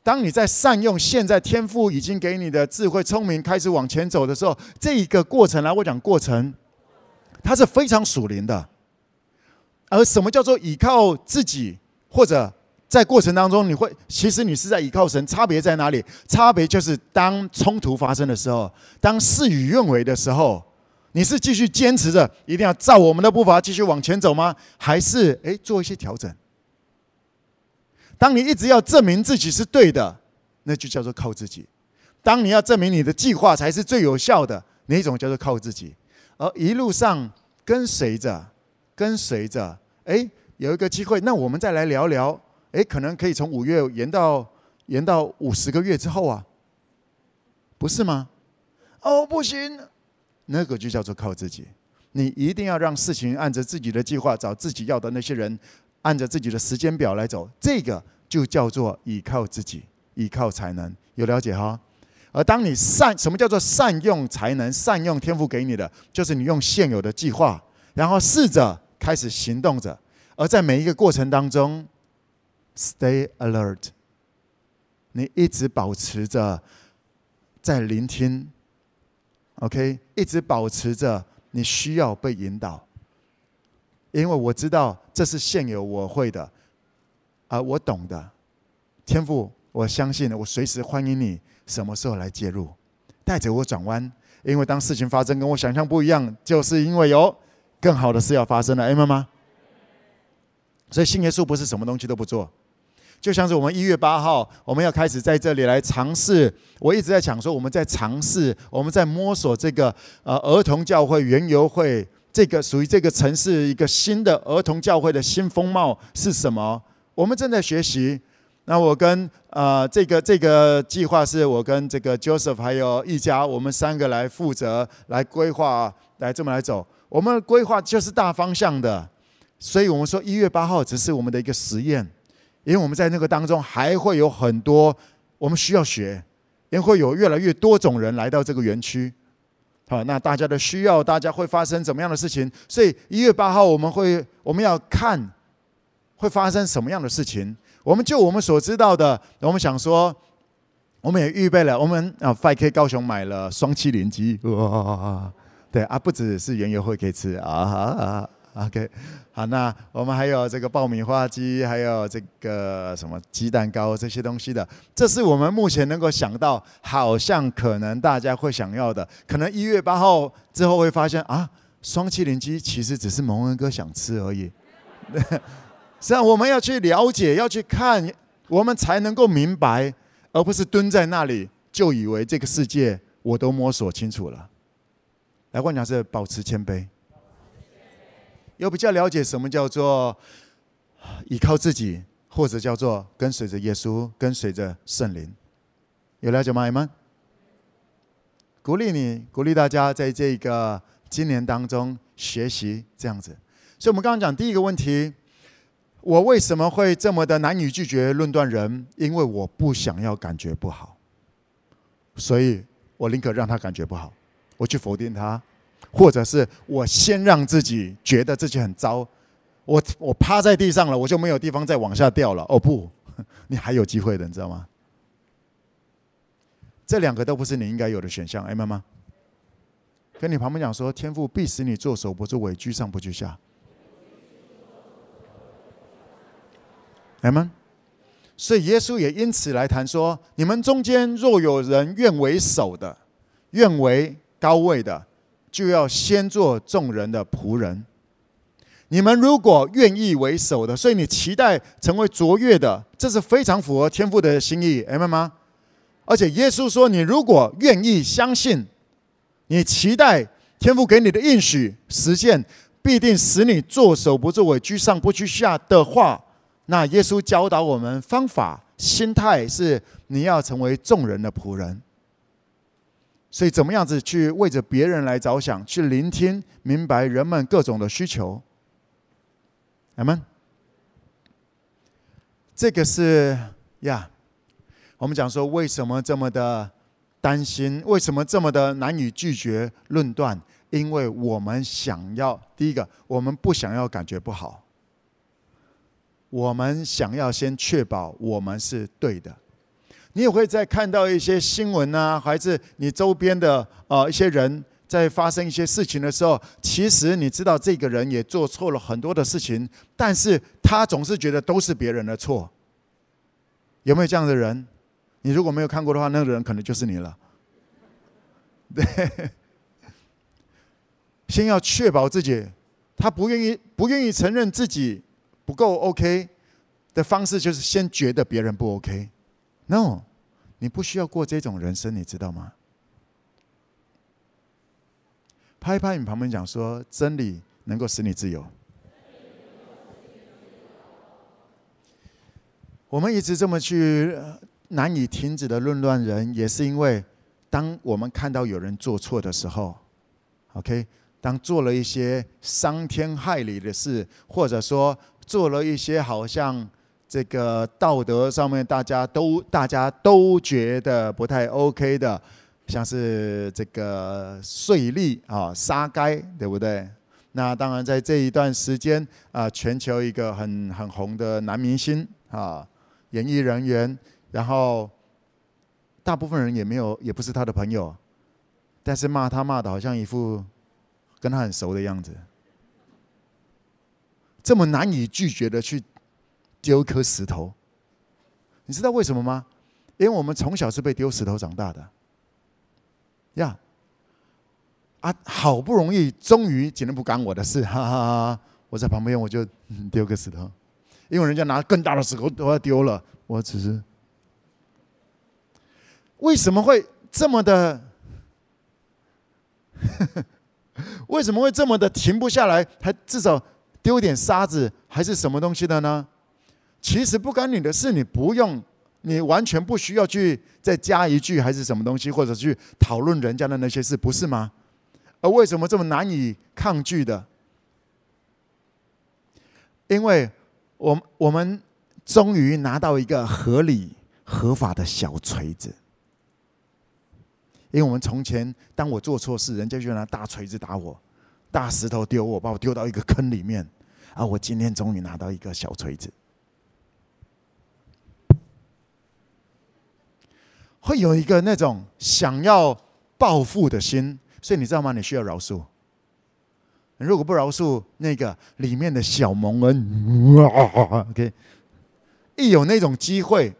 当你在善用现在天父已经给你的智慧、聪明，开始往前走的时候，这一个过程来，我讲过程，它是非常属灵的。而什么叫做依靠自己，或者？”在过程当中，你会其实你是在依靠神，差别在哪里？差别就是当冲突发生的时候，当事与愿违的时候，你是继续坚持着一定要照我们的步伐继续往前走吗？还是诶做一些调整？当你一直要证明自己是对的，那就叫做靠自己；当你要证明你的计划才是最有效的，哪一种叫做靠自己。而一路上跟随着，跟随着，诶有一个机会，那我们再来聊聊。诶，可能可以从五月延到延到五十个月之后啊，不是吗？哦，不行，那个就叫做靠自己。你一定要让事情按着自己的计划，找自己要的那些人，按着自己的时间表来走，这个就叫做依靠自己，依靠才能。有了解哈？而当你善，什么叫做善用才能？善用天赋给你的，就是你用现有的计划，然后试着开始行动着。而在每一个过程当中，stay alert，你一直保持着在聆听，OK，一直保持着你需要被引导，因为我知道这是现有我会的，啊，我懂的，天赋，我相信我随时欢迎你。什么时候来介入，带着我转弯？因为当事情发生跟我想象不一样，就是因为有更好的事要发生了，明白吗？所以信耶稣不是什么东西都不做，就像是我们一月八号，我们要开始在这里来尝试。我一直在讲说，我们在尝试，我们在摸索这个呃儿童教会园游会，这个属于这个城市一个新的儿童教会的新风貌是什么？我们正在学习。那我跟呃这个这个计划是我跟这个 Joseph 还有一家，我们三个来负责来规划，来这么来走。我们的规划就是大方向的，所以我们说一月八号只是我们的一个实验，因为我们在那个当中还会有很多我们需要学，因为会有越来越多种人来到这个园区。好，那大家的需要，大家会发生怎么样的事情？所以一月八号我们会我们要看会发生什么样的事情。我们就我们所知道的，我们想说，我们也预备了，我们啊，5K 高雄买了双淇淋机，哇，对啊，不只是园游会可以吃啊啊啊，OK，好，那我们还有这个爆米花机，还有这个什么鸡蛋糕这些东西的，这是我们目前能够想到，好像可能大家会想要的，可能一月八号之后会发现啊，双淇淋机其实只是蒙恩哥想吃而已。实际上，我们要去了解，要去看，我们才能够明白，而不是蹲在那里就以为这个世界我都摸索清楚了。来，我讲是保持谦卑，有比较了解什么叫做依靠自己，或者叫做跟随着耶稣，跟随着圣灵，有了解吗？你们？鼓励你，鼓励大家在这个今年当中学习这样子。所以，我们刚刚讲第一个问题。我为什么会这么的难以拒绝论断人？因为我不想要感觉不好，所以我宁可让他感觉不好，我去否定他，或者是我先让自己觉得自己很糟，我我趴在地上了，我就没有地方再往下掉了。哦不，你还有机会的，你知道吗？这两个都不是你应该有的选项，哎妈妈，跟你旁边讲说，天赋必使你做手不作尾，居上不居下。来吗？所以耶稣也因此来谈说：你们中间若有人愿为首的，愿为高位的，就要先做众人的仆人。你们如果愿意为首的，所以你期待成为卓越的，这是非常符合天父的心意，明白吗？而且耶稣说：你如果愿意相信，你期待天父给你的应许实现，必定使你作首不作尾，居上不居下的话。那耶稣教导我们方法、心态是你要成为众人的仆人。所以怎么样子去为着别人来着想，去聆听、明白人们各种的需求？阿门。这个是呀，我们讲说为什么这么的担心？为什么这么的难以拒绝论断？因为我们想要第一个，我们不想要感觉不好。我们想要先确保我们是对的。你也会在看到一些新闻啊，还是你周边的呃一些人在发生一些事情的时候，其实你知道这个人也做错了很多的事情，但是他总是觉得都是别人的错。有没有这样的人？你如果没有看过的话，那个人可能就是你了。对，先要确保自己，他不愿意不愿意承认自己。不够 OK 的方式就是先觉得别人不 OK。No，你不需要过这种人生，你知道吗？拍拍你旁边讲说，真理能够使你自由。我们一直这么去难以停止的论断人，也是因为当我们看到有人做错的时候，OK。当做了一些伤天害理的事，或者说做了一些好像这个道德上面大家都大家都觉得不太 OK 的，像是这个税利啊、杀该，对不对？那当然在这一段时间啊，全球一个很很红的男明星啊，演艺人员，然后大部分人也没有，也不是他的朋友，但是骂他骂的好像一副跟他很熟的样子。这么难以拒绝的去丢一颗石头，你知道为什么吗？因为我们从小是被丢石头长大的，呀，啊，好不容易终于竟然不干我的事，哈哈哈！我在旁边我就丢个石头，因为人家拿更大的石头都要丢了，我只是为什么会这么的？为什么会这么的停不下来？还至少。丢点沙子还是什么东西的呢？其实不干你的事，你不用，你完全不需要去再加一句还是什么东西，或者去讨论人家的那些事，不是吗？而为什么这么难以抗拒的？因为我我们终于拿到一个合理合法的小锤子。因为我们从前当我做错事，人家就拿大锤子打我。大石头丢我，把我丢到一个坑里面，啊！我今天终于拿到一个小锤子，会有一个那种想要报复的心，所以你知道吗？你需要饶恕。如果不饶恕，那个里面的小蒙恩，OK，一有那种机会，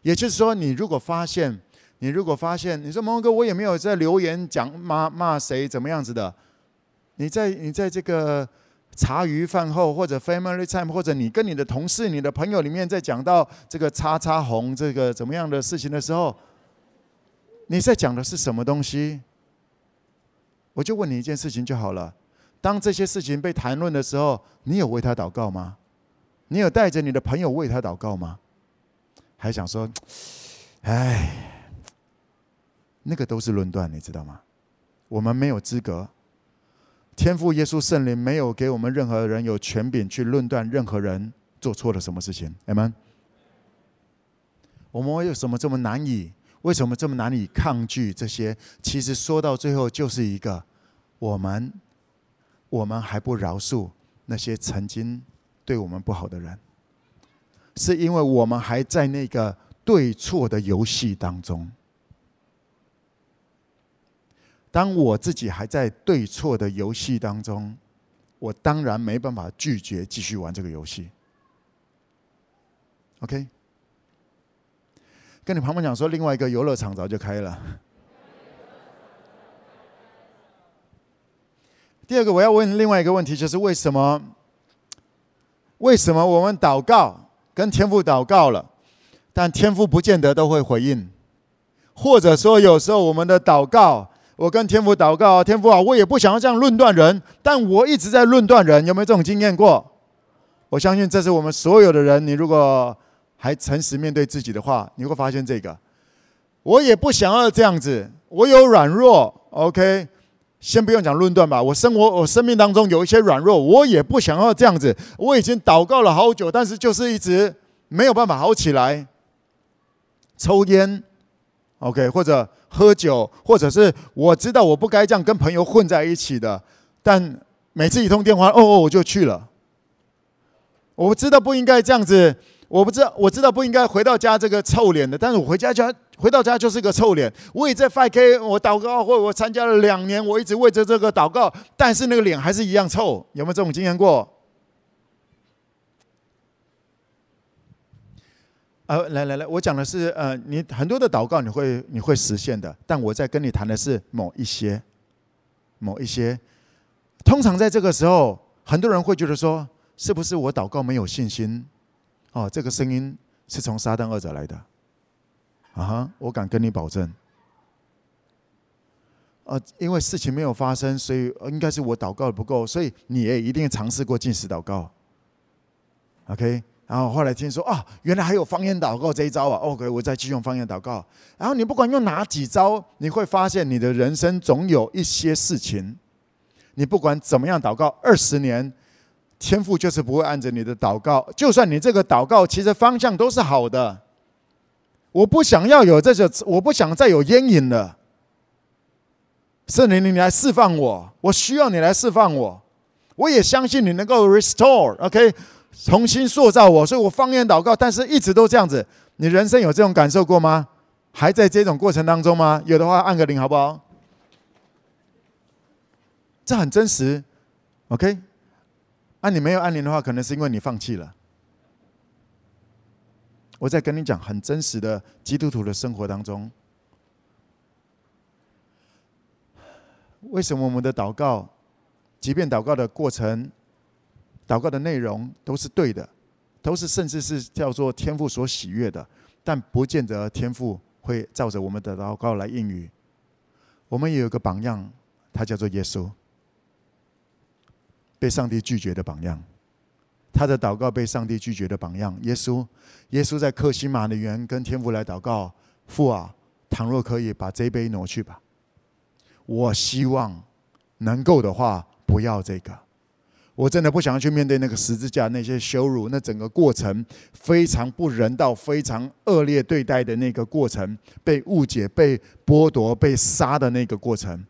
也就是说，你如果发现，你如果发现，你说蒙恩哥，我也没有在留言讲骂骂谁怎么样子的。你在你在这个茶余饭后，或者 family time，或者你跟你的同事、你的朋友里面，在讲到这个叉叉红这个怎么样的事情的时候，你在讲的是什么东西？我就问你一件事情就好了：当这些事情被谈论的时候，你有为他祷告吗？你有带着你的朋友为他祷告吗？还想说，哎，那个都是论断，你知道吗？我们没有资格。天父耶稣圣灵没有给我们任何人有权柄去论断任何人做错了什么事情，Amen。我们为什么这么难以？为什么这么难以抗拒这些？其实说到最后就是一个，我们我们还不饶恕那些曾经对我们不好的人，是因为我们还在那个对错的游戏当中。当我自己还在对错的游戏当中，我当然没办法拒绝继续玩这个游戏。OK，跟你旁边讲说，另外一个游乐场早就开了。第二个，我要问另外一个问题，就是为什么？为什么我们祷告跟天父祷告了，但天父不见得都会回应，或者说有时候我们的祷告。我跟天父祷告，天父啊，我也不想要这样论断人，但我一直在论断人，有没有这种经验过？我相信这是我们所有的人。你如果还诚实面对自己的话，你会发现这个。我也不想要这样子，我有软弱，OK，先不用讲论断吧。我生活，我生命当中有一些软弱，我也不想要这样子。我已经祷告了好久，但是就是一直没有办法好起来。抽烟，OK，或者。喝酒，或者是我知道我不该这样跟朋友混在一起的，但每次一通电话，哦哦，我就去了。我知道不应该这样子，我不知道，我知道不应该回到家这个臭脸的，但是我回家家回到家就是个臭脸。我也在 5K，我祷告会，我参加了两年，我一直为着这个祷告，但是那个脸还是一样臭。有没有这种经验过？呃，来来来，我讲的是呃，你很多的祷告你会你会实现的，但我在跟你谈的是某一些，某一些。通常在这个时候，很多人会觉得说，是不是我祷告没有信心？哦，这个声音是从撒旦二者来的。啊哈，我敢跟你保证。呃，因为事情没有发生，所以应该是我祷告的不够，所以你也一定尝试过进食祷告。OK。然后后来听说啊，原来还有方言祷告这一招啊！OK，我再去用方言祷告。然后你不管用哪几招，你会发现你的人生总有一些事情，你不管怎么样祷告，二十年天赋就是不会按着你的祷告，就算你这个祷告其实方向都是好的，我不想要有这些，我不想再有烟瘾了。圣灵，你来释放我，我需要你来释放我。我也相信你能够 restore，OK，重新塑造我，所以我方言祷告，但是一直都这样子。你人生有这种感受过吗？还在这种过程当中吗？有的话按个铃好不好？这很真实，OK。那你没有按铃的话，可能是因为你放弃了。我在跟你讲很真实的基督徒的生活当中，为什么我们的祷告，即便祷告的过程、祷告的内容都是对的，都是甚至是叫做天父所喜悦的，但不见得天父会照着我们的祷告来应允。我们也有个榜样，他叫做耶稣。被上帝拒绝的榜样，他的祷告被上帝拒绝的榜样。耶稣，耶稣在克西马的园跟天父来祷告：“父啊，倘若可以，把这杯挪去吧。我希望能够的话，不要这个。我真的不想要去面对那个十字架那些羞辱，那整个过程非常不人道、非常恶劣对待的那个过程，被误解、被剥夺、被杀的那个过程。”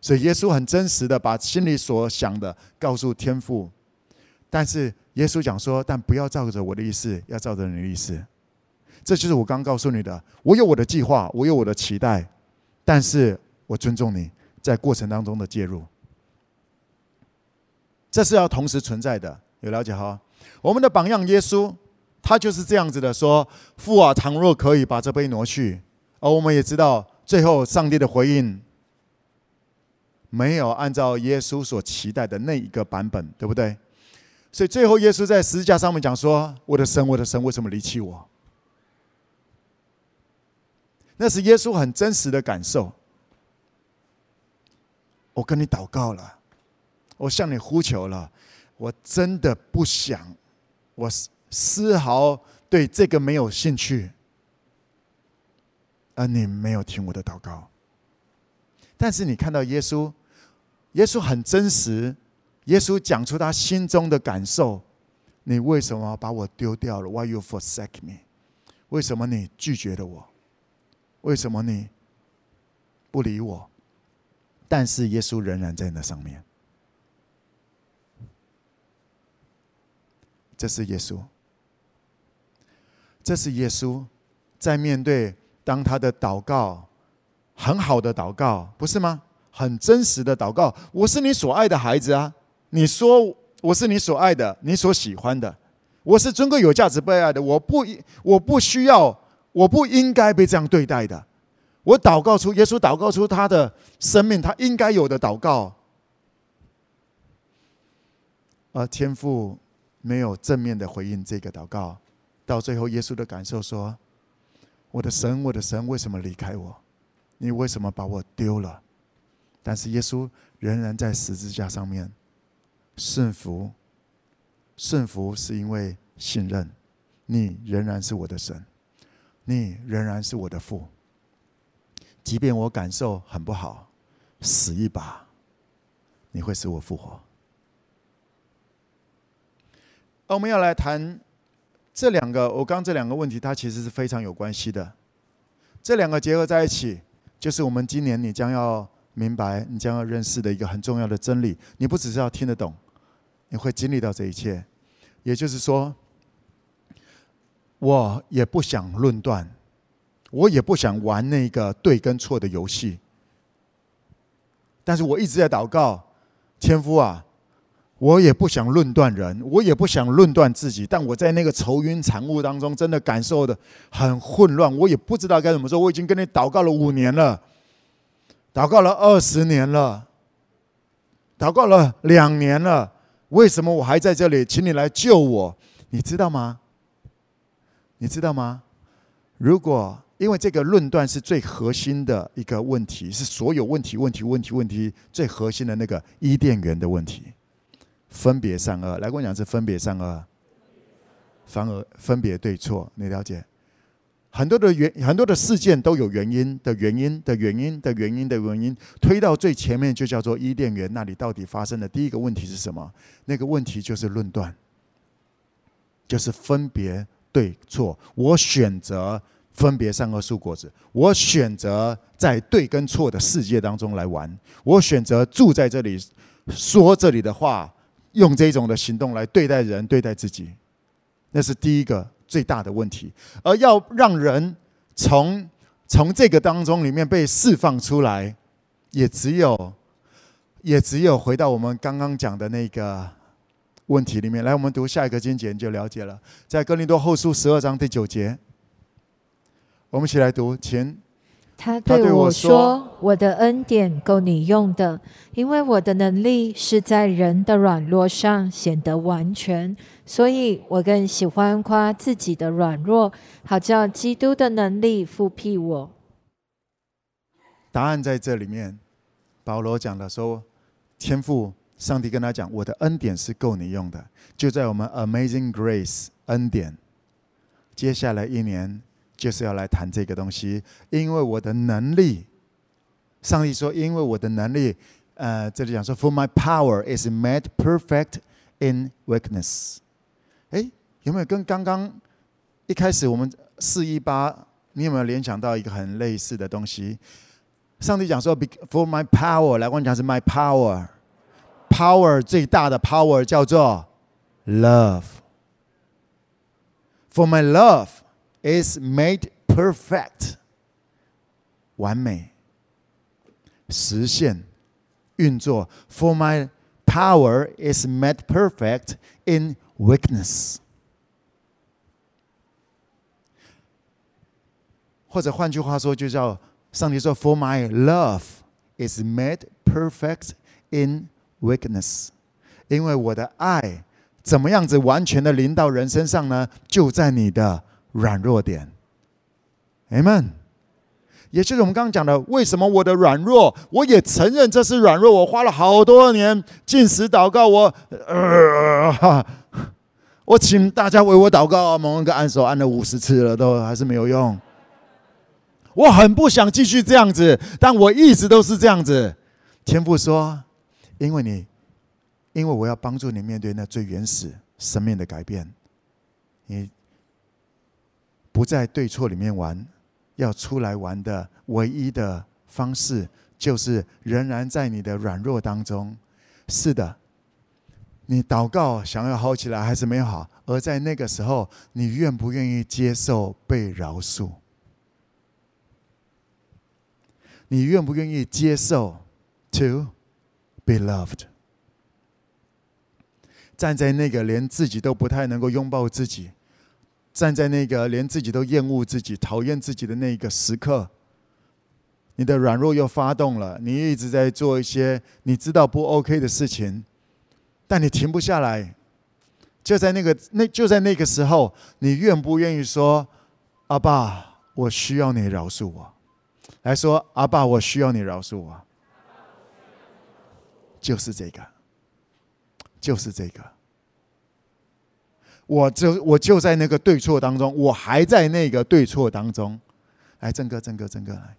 所以耶稣很真实的把心里所想的告诉天父，但是耶稣讲说：“但不要照着我的意思，要照着你的意思。”这就是我刚告诉你的。我有我的计划，我有我的期待，但是我尊重你在过程当中的介入。这是要同时存在的，有了解哈？我们的榜样耶稣，他就是这样子的说：“父啊，倘若可以把这杯挪去。”而我们也知道，最后上帝的回应。没有按照耶稣所期待的那一个版本，对不对？所以最后耶稣在十字架上面讲说：“我的神，我的神，为什么离弃我？”那是耶稣很真实的感受。我跟你祷告了，我向你呼求了，我真的不想，我丝毫对这个没有兴趣，而你没有听我的祷告。但是你看到耶稣。耶稣很真实，耶稣讲出他心中的感受：你为什么把我丢掉了？Why you forsake me？为什么你拒绝了我？为什么你不理我？但是耶稣仍然在那上面。这是耶稣，这是耶稣在面对当他的祷告，很好的祷告，不是吗？很真实的祷告，我是你所爱的孩子啊！你说我是你所爱的，你所喜欢的，我是尊贵有价值被爱的，我不我不需要，我不应该被这样对待的。我祷告出耶稣祷告出他的生命，他应该有的祷告，而天父没有正面的回应这个祷告，到最后耶稣的感受说：“我的神，我的神，为什么离开我？你为什么把我丢了？”但是耶稣仍然在十字架上面顺服，顺服是因为信任，你仍然是我的神，你仍然是我的父。即便我感受很不好，死一把，你会使我复活。而我们要来谈这两个，我刚这两个问题，它其实是非常有关系的。这两个结合在一起，就是我们今年你将要。明白，你将要认识的一个很重要的真理。你不只是要听得懂，你会经历到这一切。也就是说，我也不想论断，我也不想玩那个对跟错的游戏。但是我一直在祷告，天父啊，我也不想论断人，我也不想论断自己。但我在那个愁云惨雾当中，真的感受的很混乱，我也不知道该怎么说。我已经跟你祷告了五年了。祷告了二十年了，祷告了两年了，为什么我还在这里？请你来救我，你知道吗？你知道吗？如果因为这个论断是最核心的一个问题，是所有问题、问题、问题、问题最核心的那个伊甸园的问题，分别善恶。来跟我讲是分别善恶，反而分别对错，你了解？很多的原很多的事件都有原因的原因的原因的原因的原因，推到最前面就叫做伊甸园那里到底发生的第一个问题是什么？那个问题就是论断，就是分别对错。我选择分别善恶树果子，我选择在对跟错的世界当中来玩，我选择住在这里，说这里的话，用这种的行动来对待人，对待自己，那是第一个。最大的问题，而要让人从从这个当中里面被释放出来，也只有也只有回到我们刚刚讲的那个问题里面来。我们读下一个经节就了解了，在哥林多后书十二章第九节，我们一起来读，请。他对我说：“我的恩典够你用的，因为我的能力是在人的软弱上显得完全。所以我更喜欢夸自己的软弱，好叫基督的能力复辟我。”答案在这里面。保罗讲的说：“天赋，上帝跟他讲，我的恩典是够你用的，就在我们 Amazing Grace 恩典。接下来一年。”就是要来谈这个东西，因为我的能力，上帝说，因为我的能力，呃，这里讲说，For my power is made perfect in weakness。哎，有没有跟刚刚一开始我们四一八，你有没有联想到一个很类似的东西？上帝讲说，For my power，来，我讲是 my power，power 最大的 power 叫做 love，For my love。is made perfect，完美，实现，运作。For my power is made perfect in weakness。或者换句话说，就叫上帝说：“For my love is made perfect in weakness。”因为我的爱怎么样子完全的临到人身上呢？就在你的。 软弱点，Amen。也就是我们刚刚讲的，为什么我的软弱，我也承认这是软弱。我花了好多年禁食祷告，我呃，我请大家为我祷告，蒙恩哥按手按了五十次了，都还是没有用。我很不想继续这样子，但我一直都是这样子。天父说，因为你，因为我要帮助你面对那最原始生命的改变，你。不在对错里面玩，要出来玩的唯一的方式，就是仍然在你的软弱当中。是的，你祷告想要好起来，还是没有好。而在那个时候，你愿不愿意接受被饶恕？你愿不愿意接受 to be loved？站在那个连自己都不太能够拥抱自己。站在那个连自己都厌恶自己、讨厌自己的那个时刻，你的软弱又发动了。你一直在做一些你知道不 OK 的事情，但你停不下来。就在那个那就在那个时候，你愿不愿意说：“阿爸，我需要你饶恕我。”来说：“阿爸，我需要你饶恕我。”就是这个，就是这个。我就我就在那个对错当中，我还在那个对错当中。来，正哥，正哥，正哥，来，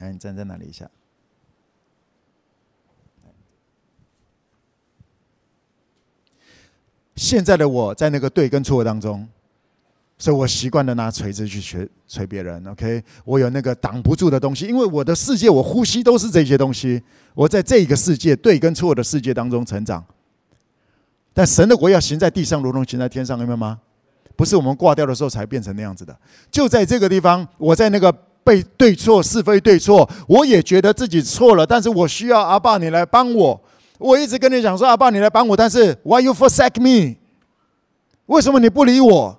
来，你站在那里一下。现在的我在那个对跟错当中，所以我习惯的拿锤子去锤锤别人。OK，我有那个挡不住的东西，因为我的世界，我呼吸都是这些东西。我在这个世界对跟错的世界当中成长。但神的国要行在地上，如同行在天上，明白吗？不是我们挂掉的时候才变成那样子的。就在这个地方，我在那个被对错是非对错，我也觉得自己错了，但是我需要阿爸你来帮我。我一直跟你讲说，阿爸你来帮我，但是 Why you forsake me？为什么你不理我？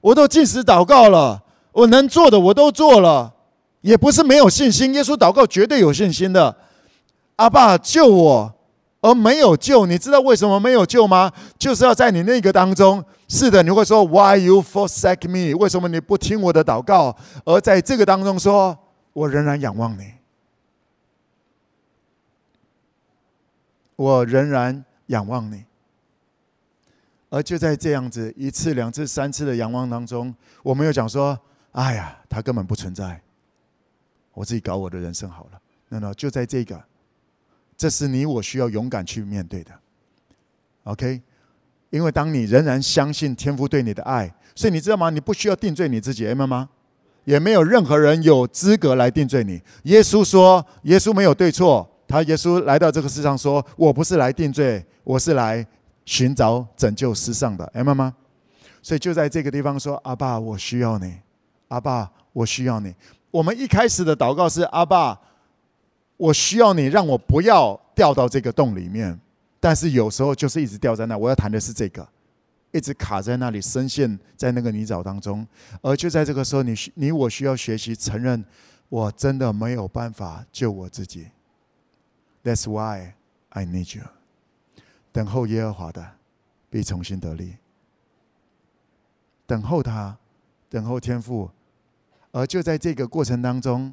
我都禁食祷告了，我能做的我都做了，也不是没有信心。耶稣祷告绝对有信心的，阿爸救我。而没有救，你知道为什么没有救吗？就是要在你那个当中，是的，你会说 Why you forsake me？为什么你不听我的祷告？而在这个当中说，我仍然仰望你，我仍然仰望你。而就在这样子一次、两次、三次的仰望当中，我没有讲说哎呀，他根本不存在，我自己搞我的人生好了。那么就在这个，这是你我需要勇敢去面对的。OK，因为当你仍然相信天父对你的爱，所以你知道吗？你不需要定罪你自己，明白吗？也没有任何人有资格来定罪你。耶稣说，耶稣没有对错。他耶稣来到这个世上说：“我不是来定罪，我是来寻找拯救世上的。”明白吗？所以就在这个地方说：“阿爸，我需要你。阿爸，我需要你。”我们一开始的祷告是：“阿爸，我需要你，让我不要掉到这个洞里面。”但是有时候就是一直掉在那。我要谈的是这个。一直卡在那里，深陷在那个泥沼当中，而就在这个时候，你你我需要学习承认，我真的没有办法救我自己。That's why I need you。等候耶和华的，必重新得力。等候他，等候天父，而就在这个过程当中，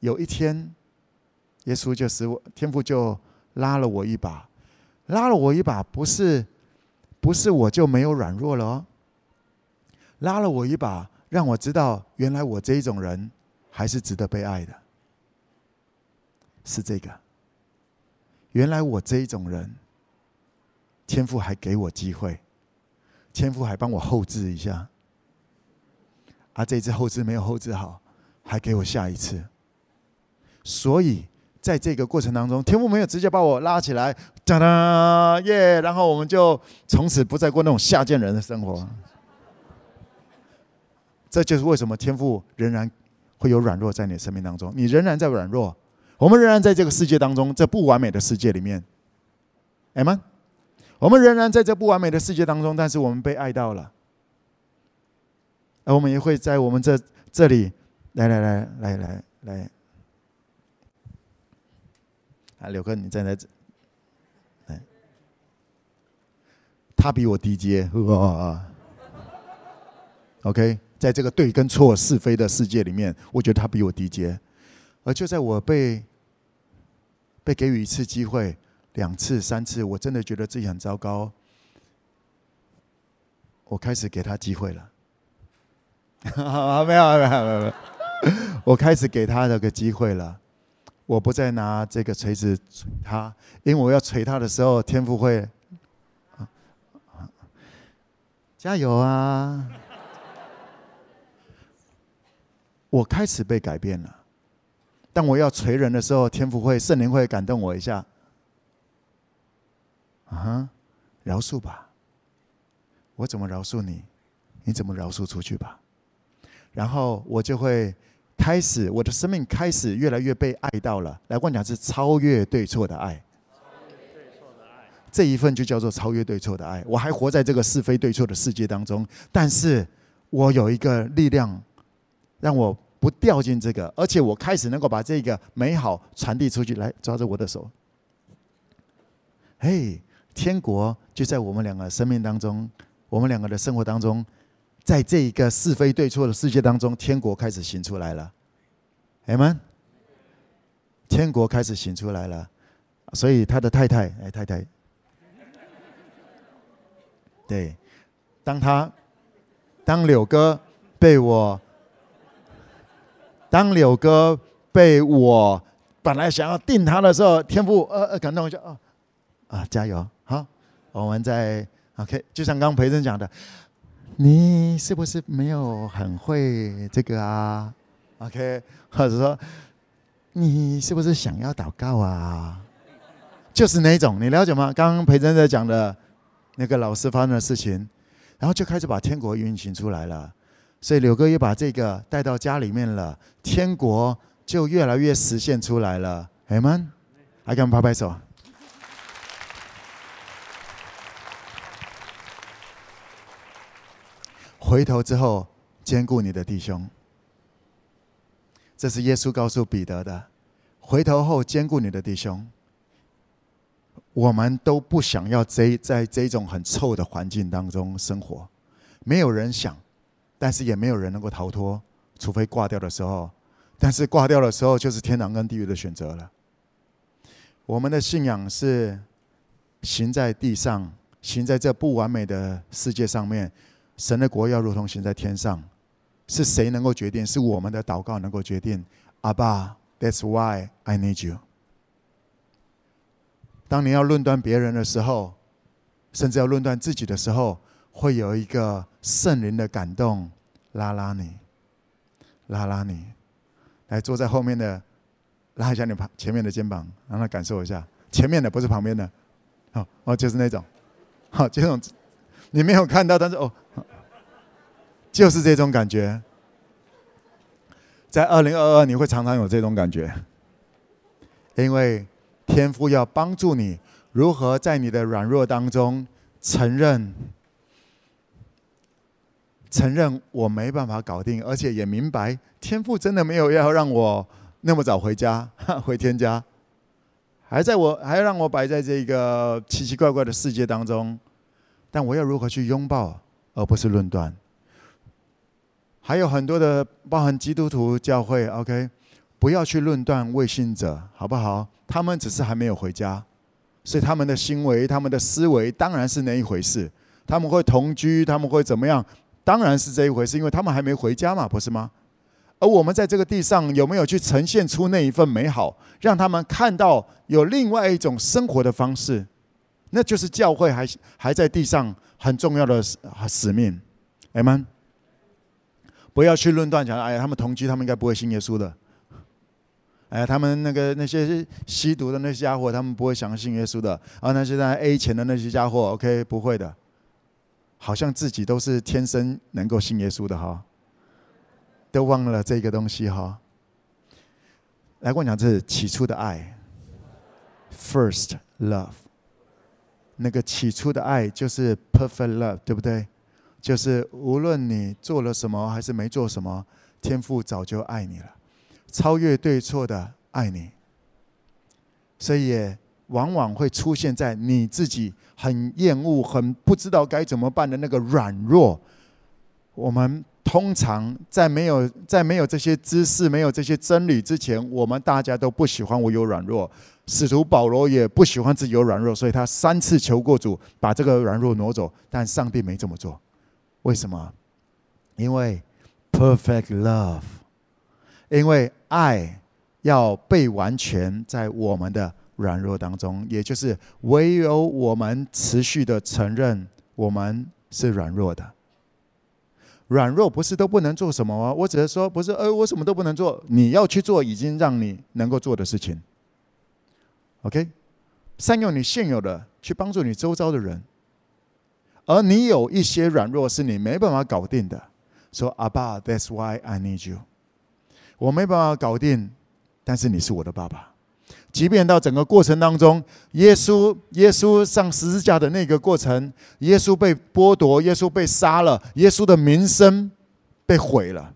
有一天，耶稣就使我天父就拉了我一把，拉了我一把，不是。不是我就没有软弱了哦，拉了我一把，让我知道原来我这一种人还是值得被爱的，是这个。原来我这一种人，天父还给我机会，天父还帮我后置一下，啊，这次后置没有后置好，还给我下一次，所以。在这个过程当中，天父没有直接把我拉起来，哒哒耶，然后我们就从此不再过那种下贱人的生活。这就是为什么天父仍然会有软弱在你的生命当中，你仍然在软弱，我们仍然在这个世界当中，这不完美的世界里面，阿们，我们仍然在这不完美的世界当中，但是我们被爱到了，而我们也会在我们这这里，来来来来来来。啊，柳哥，你站在这，来，他比我低阶，哇，OK，在这个对跟错是非的世界里面，我觉得他比我低阶，而就在我被被给予一次机会、两次、三次，我真的觉得自己很糟糕，我开始给他机会了，没有没有没有没有，我开始给他这个机会了。我不再拿这个锤子锤他，因为我要锤他的时候，天父会，加油啊！我开始被改变了。当我要锤人的时候，天父会圣灵会感动我一下，啊，饶恕吧。我怎么饶恕你？你怎么饶恕出去吧？然后我就会。开始，我的生命开始越来越被爱到了。来，我讲是超越对错的爱。这一份就叫做超越对错的爱。我还活在这个是非对错的世界当中，但是我有一个力量，让我不掉进这个，而且我开始能够把这个美好传递出去。来，抓着我的手。嘿，天国就在我们两个生命当中，我们两个的生活当中。在这一个是非对错的世界当中，天国开始行出来了，阿们，天国开始行出来了，所以他的太太，哎，太太，对，当他，当柳哥被我，当柳哥被我本来想要定他的时候，天父呃呃感动一下啊，啊加油，好，我们在 OK，就像刚培正讲的。你是不是没有很会这个啊？OK，或者说你是不是想要祷告啊？就是那种，你了解吗？刚刚培真在讲的那个老师发生的事情，然后就开始把天国运行出来了。所以柳哥也把这个带到家里面了，天国就越来越实现出来了。阿们，来给我们拍拍手。回头之后，兼顾你的弟兄。这是耶稣告诉彼得的。回头后，兼顾你的弟兄。我们都不想要这在这种很臭的环境当中生活，没有人想，但是也没有人能够逃脱，除非挂掉的时候。但是挂掉的时候，就是天堂跟地狱的选择了。我们的信仰是行在地上，行在这不完美的世界上面。神的国要如同行在天上，是谁能够决定？是我们的祷告能够决定。阿爸，That's why I need you。当你要论断别人的时候，甚至要论断自己的时候，会有一个圣灵的感动拉拉你，拉拉你，来坐在后面的，拉一下你旁前面的肩膀，让他感受一下。前面的不是旁边的，哦哦，就是那种，好，这种你没有看到，但是哦。就是这种感觉，在二零二二你会常常有这种感觉，因为天父要帮助你如何在你的软弱当中承认，承认我没办法搞定，而且也明白天父真的没有要让我那么早回家 回天家，还在我还要让我摆在这个奇奇怪怪的世界当中，但我要如何去拥抱，而不是论断。还有很多的，包含基督徒教会，OK，不要去论断未信者，好不好？他们只是还没有回家，所以他们的行为、他们的思维当然是那一回事。他们会同居，他们会怎么样？当然是这一回事，因为他们还没回家嘛，不是吗？而我们在这个地上有没有去呈现出那一份美好，让他们看到有另外一种生活的方式？那就是教会还还在地上很重要的使命，Amen。不要去论断，讲哎，他们同居，他们应该不会信耶稣的。哎，他们那个那些吸毒的那些家伙，他们不会相信耶稣的。啊，那些在 A 钱的那些家伙，OK，不会的。好像自己都是天生能够信耶稣的哈，都忘了这个东西哈。来跟我讲，这是起初的爱，First love。那个起初的爱就是 perfect love，对不对？就是无论你做了什么还是没做什么，天父早就爱你了，超越对错的爱你。所以往往会出现在你自己很厌恶、很不知道该怎么办的那个软弱。我们通常在没有在没有这些知识、没有这些真理之前，我们大家都不喜欢我有软弱。使徒保罗也不喜欢自己有软弱，所以他三次求过主把这个软弱挪走，但上帝没这么做。为什么？因为 perfect love，因为爱要被完全在我们的软弱当中，也就是唯有我们持续的承认我们是软弱的。软弱不是都不能做什么吗？我只是说，不是，呃，我什么都不能做。你要去做已经让你能够做的事情。OK，善用你现有的去帮助你周遭的人。而你有一些软弱是你没办法搞定的，说阿爸，That's why I need you。我没办法搞定，但是你是我的爸爸。即便到整个过程当中，耶稣耶稣上十字架的那个过程，耶稣被剥夺，耶稣被杀了，耶稣的名声被毁了。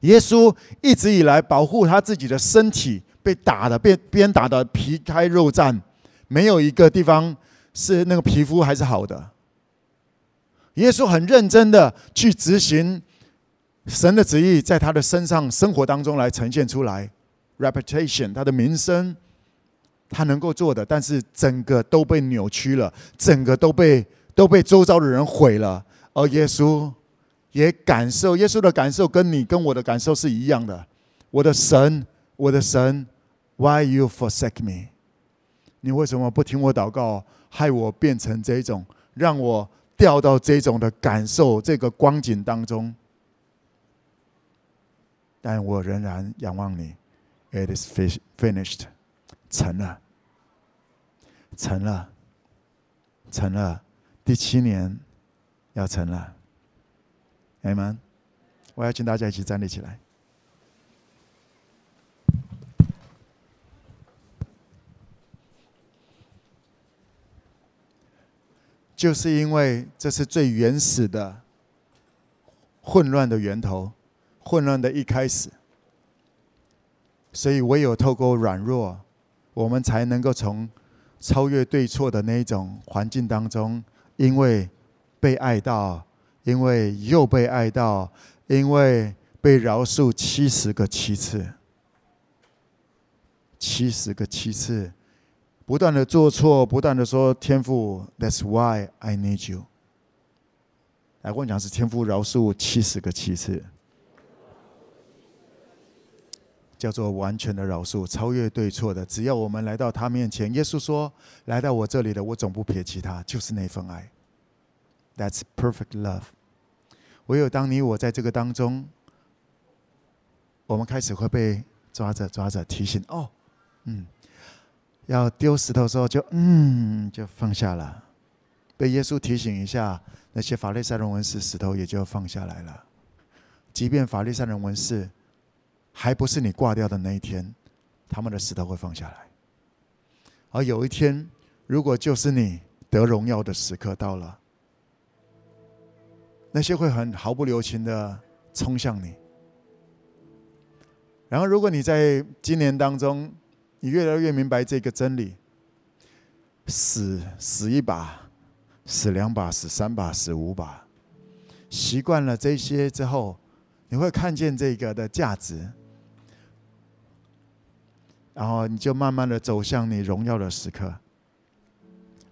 耶稣一直以来保护他自己的身体，被打的被鞭打的皮开肉绽，没有一个地方是那个皮肤还是好的。耶稣很认真的去执行神的旨意，在他的身上、生活当中来呈现出来，reputation，他的名声，他能够做的，但是整个都被扭曲了，整个都被都被周遭的人毁了。而耶稣也感受，耶稣的感受跟你跟我的感受是一样的。我的神，我的神，Why you forsake me？你为什么不听我祷告，害我变成这种，让我。掉到这种的感受，这个光景当中，但我仍然仰望你。It is finished，成了，成了，成了，第七年要成了。Amen。我要请大家一起站立起来。就是因为这是最原始的混乱的源头，混乱的一开始，所以唯有透过软弱，我们才能够从超越对错的那一种环境当中，因为被爱到，因为又被爱到，因为被饶恕七十个七次，七十个七次。不断的做错不断的说天赋 that's why i need you 来我跟你讲是天赋饶恕七十个七次叫做完全的饶恕超越对错的。只要我们来到他面前耶稣说来到我这里的我总不撇弃他就是那份爱。That's perfect love 唯有当你我在这个当中我们开始会被抓着抓着提醒哦嗯要丢石头的时候就嗯就放下了。被耶稣提醒一下，那些法利赛人文士石头也就放下来了。即便法利赛人文士。还不是你挂掉的那一天，他们的石头会放下来。而有一天，如果就是你得荣耀的时刻到了，那些会很毫不留情的冲向你。然后，如果你在今年当中，你越来越明白这个真理，死死一把，死两把，死三把，死五把，习惯了这些之后，你会看见这个的价值。然后你就慢慢的走向你荣耀的时刻，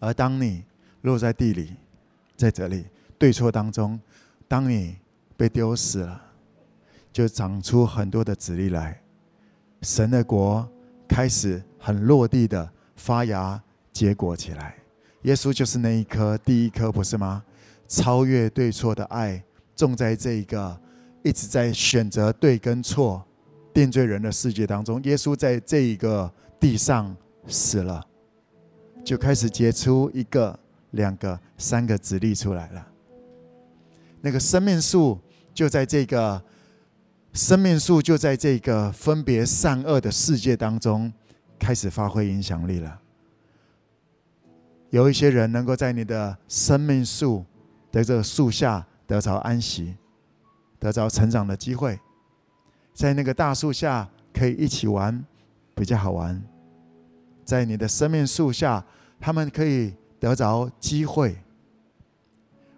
而当你落在地里，在这里对错当中，当你被丢死了，就长出很多的子粒来，神的国开始很落地的发芽结果起来。耶稣就是那一颗第一颗，不是吗？超越对错的爱，种在这一个一直在选择对跟错。定罪人的世界当中，耶稣在这一个地上死了，就开始结出一个、两个、三个子粒出来了。那个生命树就在这个生命树就在这个分别善恶的世界当中开始发挥影响力了。有一些人能够在你的生命树的这个树下得着安息，得着成长的机会。在那个大树下可以一起玩，比较好玩。在你的生命树下，他们可以得着机会。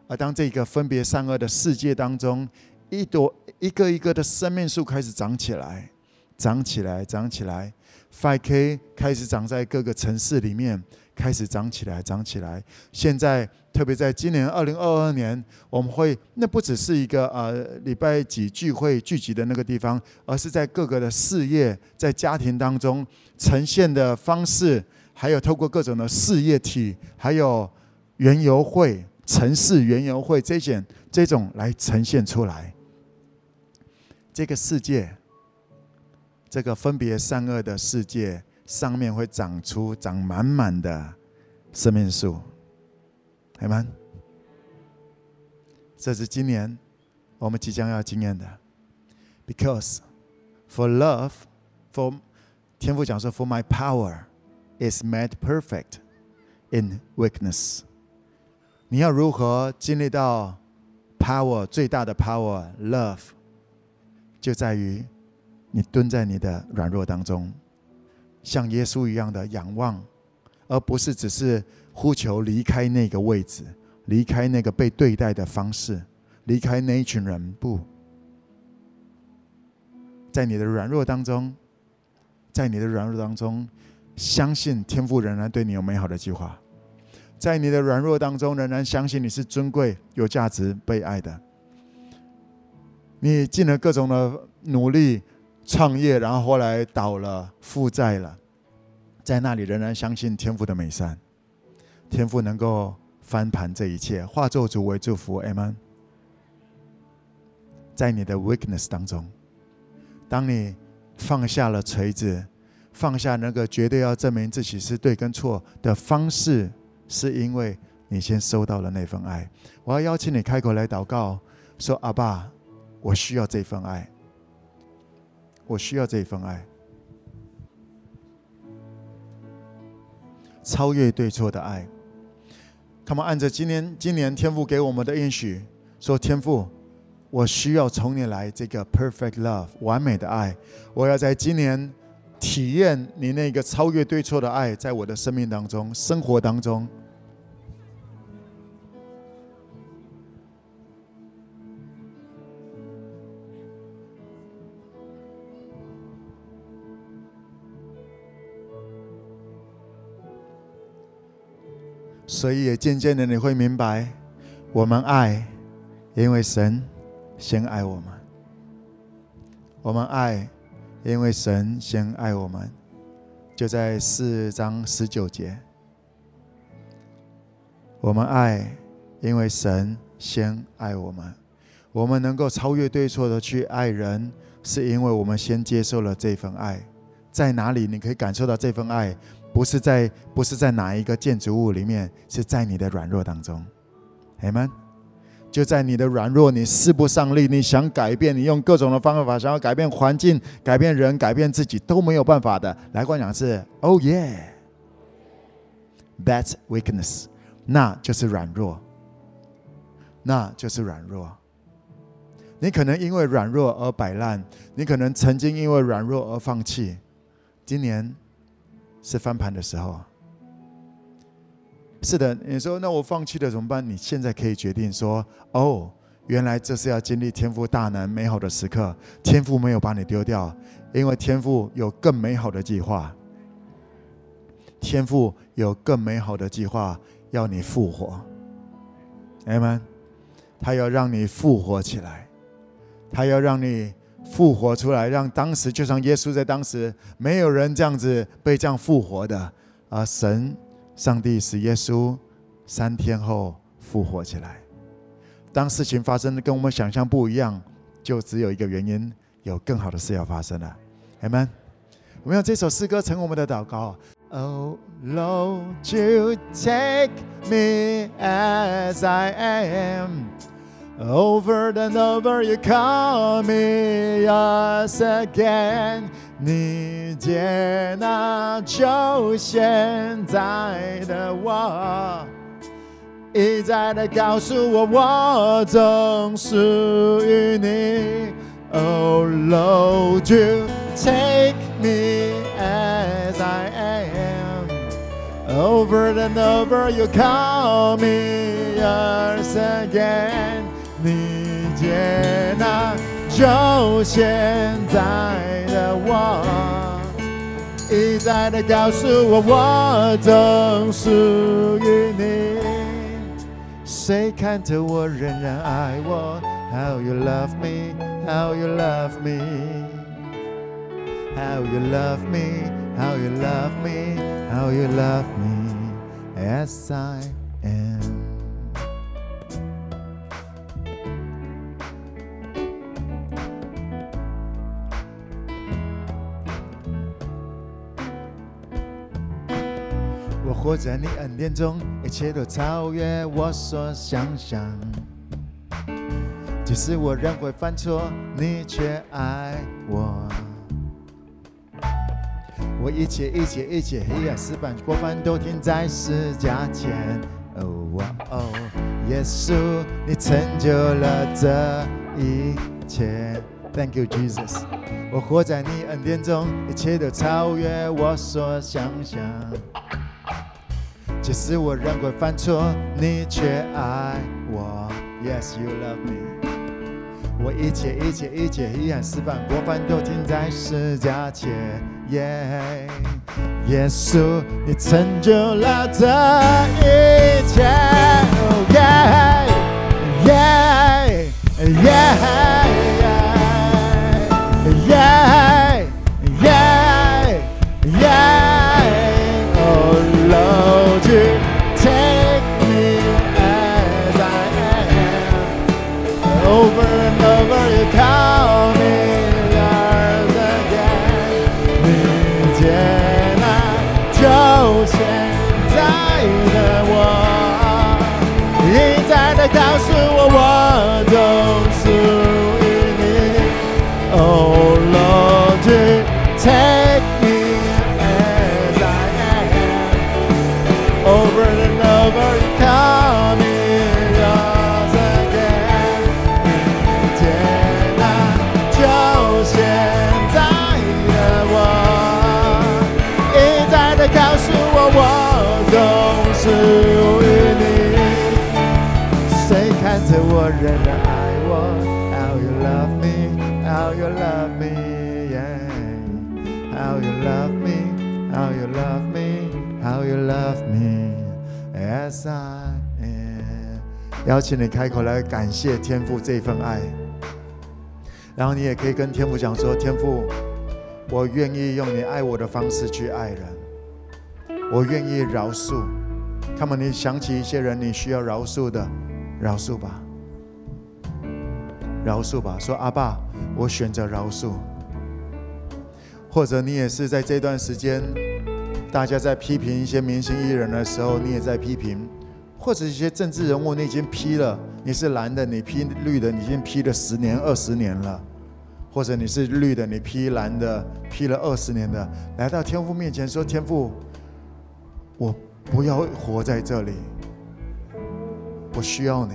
而当这个分别善恶的世界当中，一朵一个一个的生命树开始长起来，长起来，长起来，5K 开始长在各个城市里面。开始长起来，长起来。现在，特别在今年二零二二年，我们会那不只是一个呃礼拜几聚会聚集的那个地方，而是在各个的事业、在家庭当中呈现的方式，还有透过各种的事业体，还有园游会、城市园游会这些这种来呈现出来。这个世界，这个分别善恶的世界。上面会长出长满满的生命树，好吗？这是今年我们即将要经验的。Because for love, for 天父讲说，For my power is made perfect in weakness。你要如何经历到 power 最大的 power love，就在于你蹲在你的软弱当中。像耶稣一样的仰望，而不是只是呼求离开那个位置，离开那个被对待的方式，离开那一群人。不，在你的软弱当中，在你的软弱当中，相信天父仍然对你有美好的计划。在你的软弱当中，仍然相信你是尊贵、有价值、被爱的。你尽了各种的努力。创业，然后后来倒了，负债了，在那里仍然相信天父的美善，天父能够翻盘这一切，化咒诅为祝福，Amen。在你的 weakness 当中，当你放下了锤子，放下那个绝对要证明自己是对跟错的方式，是因为你先收到了那份爱。我要邀请你开口来祷告，说：“阿爸，我需要这份爱。”我需要这份爱，超越对错的爱。他们按着今年今年天父给我们的应许说：“天父，我需要从你来这个 perfect love 完美的爱。我要在今年体验你那个超越对错的爱，在我的生命当中、生活当中。”所以也渐渐的你会明白，我们爱，因为神先爱我们；我们爱，因为神先爱我们，就在四章十九节。我们爱，因为神先爱我们。我们能够超越对错的去爱人，是因为我们先接受了这份爱。在哪里你可以感受到这份爱？不是在，不是在哪一个建筑物里面，是在你的软弱当中。阿门。就在你的软弱，你使不上力，你想改变，你用各种的方法想要改变环境、改变人、改变自己都没有办法的。来，观讲是，Oh yeah，that's weakness，那就是软弱，那就是软弱。你可能因为软弱而摆烂，你可能曾经因为软弱而放弃。今年是翻盘的时候。是的，你说那我放弃了怎么办？你现在可以决定说：哦，原来这是要经历天赋大能美好的时刻。天赋没有把你丢掉，因为天赋有更美好的计划。天赋有更美好的计划，要你复活。阿们，他要让你复活起来，他要让你复活出来，让当时就像耶稣在当时，没有人这样子被这样复活的啊！神。上帝使耶稣三天后复活起来。当事情发生的跟我们想象不一样，就只有一个原因：有更好的事要发生了。阿们，我们用这首诗歌成我们的祷告。Oh Lord, you take me as I am. Over and over, you call me yours again. 你接纳就现在的我，一再的告诉我，我总属于你。Oh Lord, you take me as I am. Over and over, you call me yours again. 接纳就现在的。我一再的告诉我，我总属于你。谁看着我仍然爱我？How you love me? How you love me? How you love me? How you love me? How you love me? As I 我活在你恩典中，一切都超越我所想象。即使我仍会犯错，你却爱我。我一切一切一切黑暗死板过犯都停在十架前。哦，耶稣，你成就了这一切。Thank you, Jesus。我活在你恩典中，一切都超越我所想象。即使我仍会犯错，你却爱我。Yes, you love me。我一切一切一切遗憾、失败、过犯都停在十架前。耶，耶稣，你成就了这一切。耶，耶，耶。邀请你开口来感谢天父这份爱，然后你也可以跟天父讲说：天父，我愿意用你爱我的方式去爱人，我愿意饶恕。看嘛，你想起一些人你需要饶恕的，饶恕吧，饶恕吧。说阿爸，我选择饶恕。或者你也是在这段时间，大家在批评一些明星艺人的时候，你也在批评；或者一些政治人物，你已经批了，你是蓝的，你批绿的，你已经批了十年、二十年了。或者你是绿的，你批蓝的，批了二十年的，来到天父面前说：“天父，我不要活在这里，我需要你，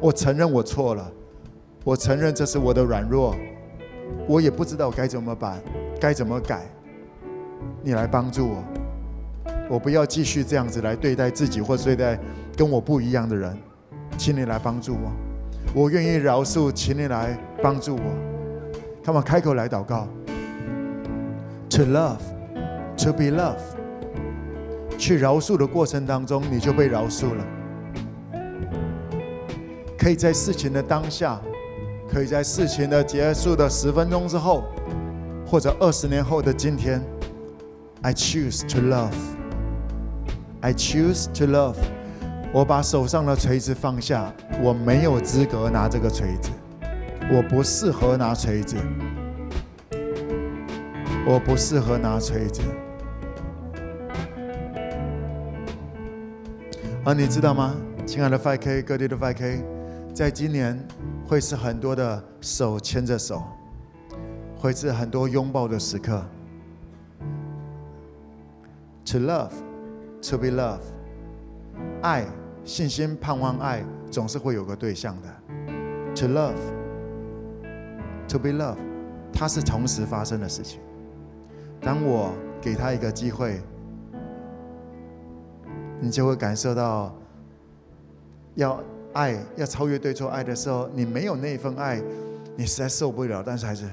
我承认我错了，我承认这是我的软弱，我也不知道该怎么办，该怎么改，你来帮助我，我不要继续这样子来对待自己或对待跟我不一样的人，请你来帮助我，我愿意饶恕，请你来帮助我。”他们开口来祷告，To love, to be loved。去饶恕的过程当中，你就被饶恕了。可以在事情的当下，可以在事情的结束的十分钟之后，或者二十年后的今天，I choose to love. I choose to love。我把手上的锤子放下，我没有资格拿这个锤子。我不适合拿锤子，我不适合拿锤子。而你知道吗，亲爱的 5K，各地的 5K，在今年会是很多的手牵着手，会是很多拥抱的时刻。To love, to be loved，爱、信心、盼望、爱，总是会有个对象的。To love。To be loved，它是同时发生的事情。当我给他一个机会，你就会感受到，要爱，要超越对错爱的时候，你没有那份爱，你实在受不了。但是还是，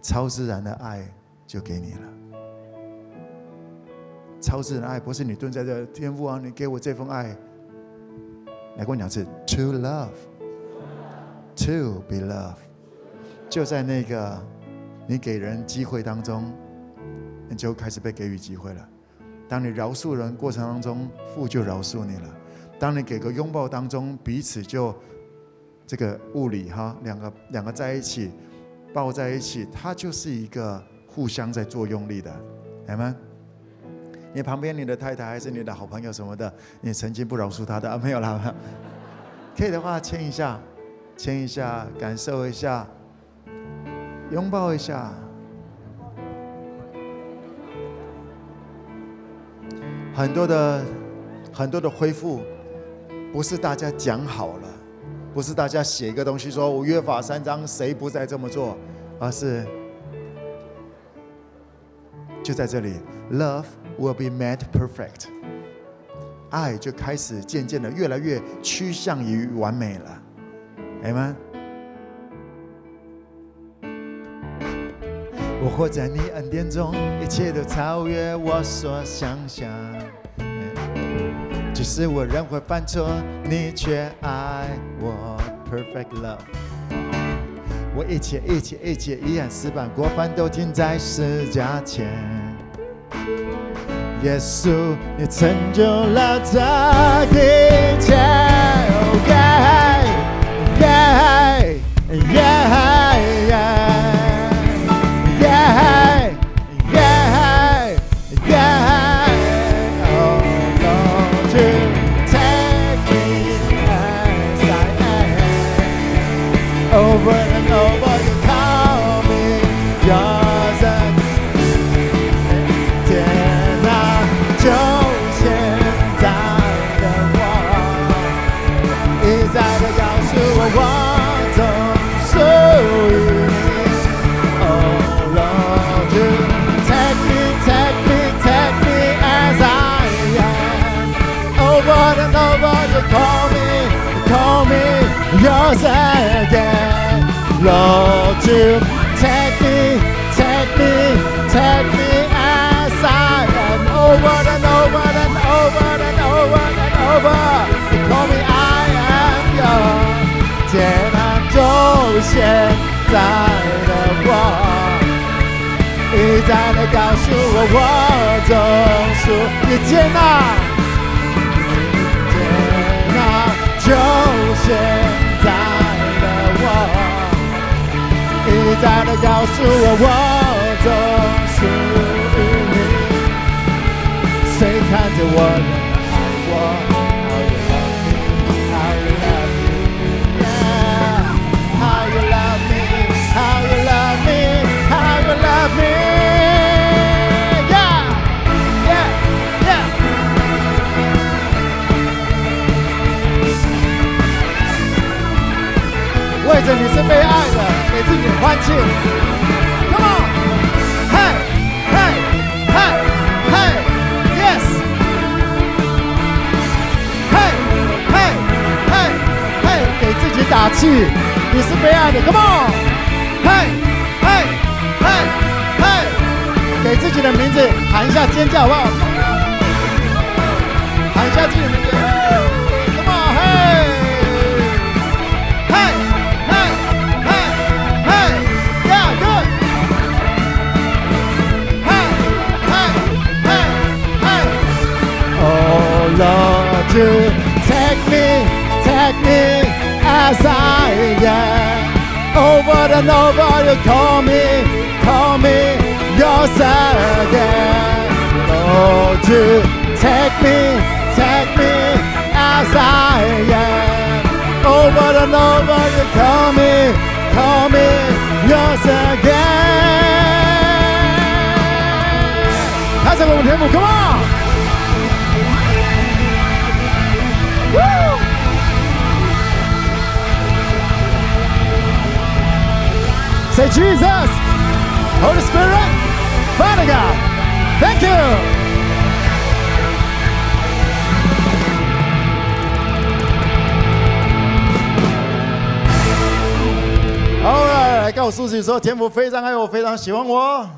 超自然的爱就给你了。超自然爱不是你蹲在这，天父啊，你给我这份爱。来跟我讲是 to love，to be love，就在那个你给人机会当中，你就开始被给予机会了。当你饶恕人过程当中，父就饶恕你了。当你给个拥抱当中，彼此就这个物理哈，两个两个在一起抱在一起，它就是一个互相在作用力的，来吗？你旁边你的太太还是你的好朋友什么的，你曾经不饶恕他的啊？没有啦，可以的话亲一下，亲一下，感受一下，拥抱一下。很多的很多的恢复，不是大家讲好了，不是大家写一个东西说我约法三章，谁不再这么做，而是就在这里，love。Will be made perfect，爱就开始渐渐的越来越趋向于完美了，Amen。我活在你恩典中，一切都超越我所想象。即使我仍会犯错，你却爱我，perfect love。我一切一切一切遗憾、失败、过犯都停在十架前。耶稣，你成就了他一切。You take me, take me, take me as I am. Over and over and over and over and over, you call me I am yours. 在的我，一再的告诉我，我总属你接纳，再的告诉我，我总属于你，谁看着我恋爱过？yeah，？为着你是被爱的，自己欢庆，Come on，嘿，嘿，嘿，嘿，Yes，嘿，嘿，嘿，嘿，给自己打气，你是被爱的，Come on，嘿，嘿，嘿，嘿，给自己的名字喊一下尖叫，好不好？喊一下自己的名字。To take me, take me as I am. Over and over you call me, call me yours again. Oh, to take me, take me as I am. Over and over you call Jesus, Holy Spirit, Father God, thank you. 好了来告诉自己说，天父非常爱我，非常喜欢我。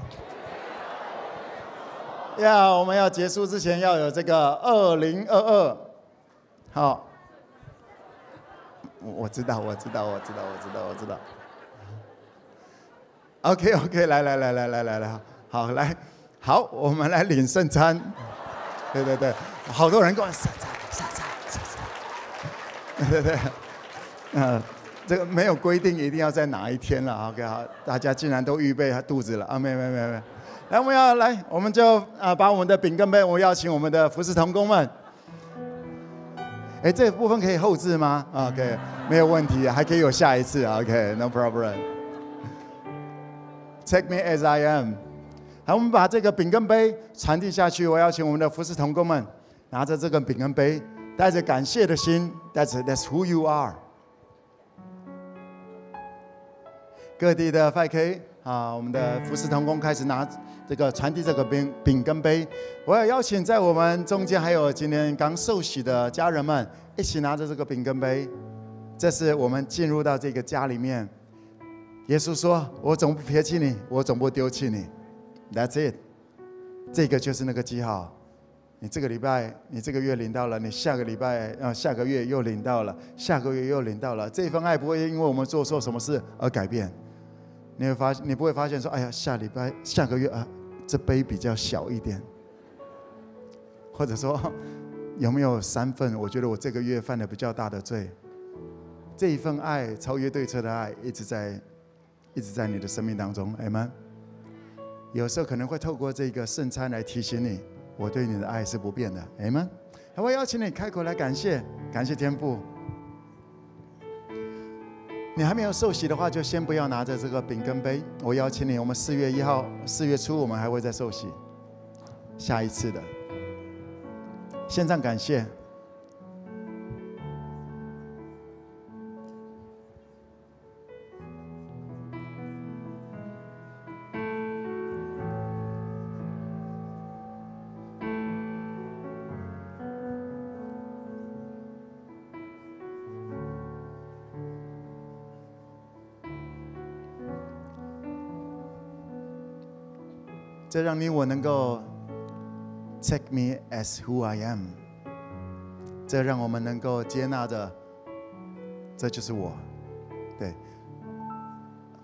呀，我们要结束之前要有这个二零二二。好，我知道，我知道，我知道，我知道，我知道。OK，OK，来来来来来来来，好来，好，我们来领圣餐。对对对，好多人跟我圣餐圣餐圣餐。对对对，嗯，这个没有规定一定要在哪一天了。OK，好，大家竟然都预备肚子了啊，没有没有没有没有，来，我们要来，我们就啊把我们的饼跟杯，我邀请我们的服侍同工们。哎，这部分可以后置吗？OK，没有问题，还可以有下一次。OK，no problem。Take me as I am。好，我们把这个饼跟杯传递下去。我邀请我们的服侍同工们拿着这个饼跟杯，带着感谢的心。That's That's who you are。各地的 5K 啊，我们的服侍同工开始拿这个传递这个饼饼跟杯。我要邀请在我们中间还有今天刚受洗的家人们，一起拿着这个饼跟杯。这是我们进入到这个家里面。耶稣说：“我总不撇弃你，我总不丢弃你。That's it，这个就是那个记号。你这个礼拜，你这个月领到了，你下个礼拜啊，下个月又领到了，下个月又领到了。这份爱不会因为我们做错什么事而改变。你会发，你不会发现说，哎呀，下礼拜、下个月啊，这杯比较小一点。或者说，有没有三份？我觉得我这个月犯了比较大的罪。这一份爱，超越对策的爱，一直在。”一直在你的生命当中，Amen。有时候可能会透过这个圣餐来提醒你，我对你的爱是不变的，Amen。还会邀请你开口来感谢，感谢天父。你还没有受洗的话，就先不要拿着这个饼跟杯。我邀请你，我们四月一号、四月初我们还会再受洗，下一次的。献上感谢。这让你我能够 take me as who I am。这让我们能够接纳着，这就是我，对。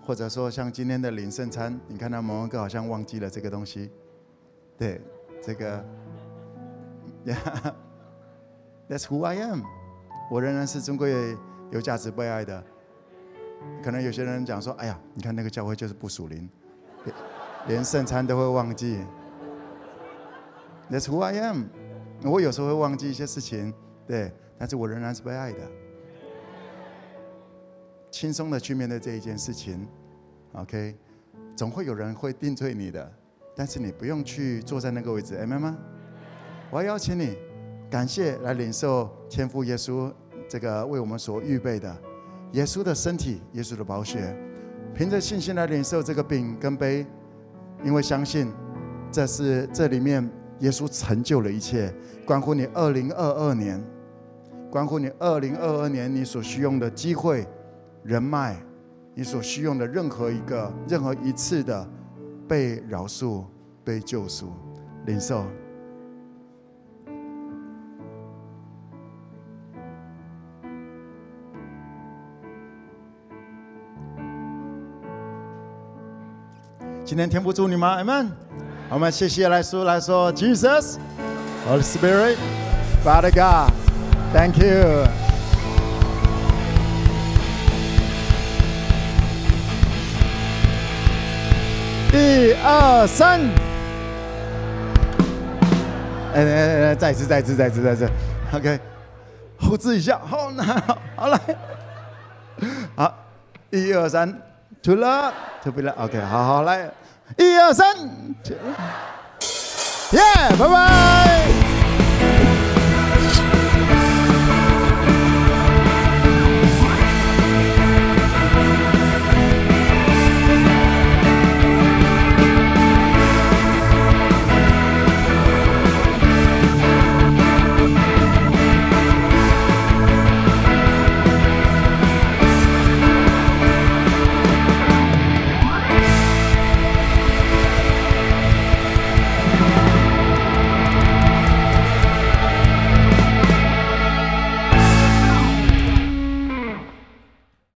或者说像今天的领圣餐，你看到某某哥好像忘记了这个东西，对，这个，Yeah，that's who I am，我仍然是尊贵、有价值、被爱的。可能有些人讲说，哎呀，你看那个教会就是不属灵，连圣餐都会忘记。That's who I am，我有时候会忘记一些事情，对，但是我仍然是被爱的。轻松的去面对这一件事情，OK，总会有人会定罪你的，但是你不用去坐在那个位置，Amen 吗？我要邀请你，感谢来领受天父耶稣这个为我们所预备的耶稣的身体、耶稣的宝血，凭着信心来领受这个饼跟杯，因为相信这是这里面耶稣成就了一切，关乎你二零二二年，关乎你二零二二年你所需用的机会。人脉，你所需用的任何一个、任何一次的被饶恕、被救赎、领受。今天天父祝你吗？Amen。我们谢谢来说来说，Jesus, Holy Spirit, Father God, Thank you。一二三，哎哎哎，再次，再次，再次，再次，OK，后置一下，好，那好，好来，好，一二三，to love, to be love ok 好好来，一二三，耶，拜拜。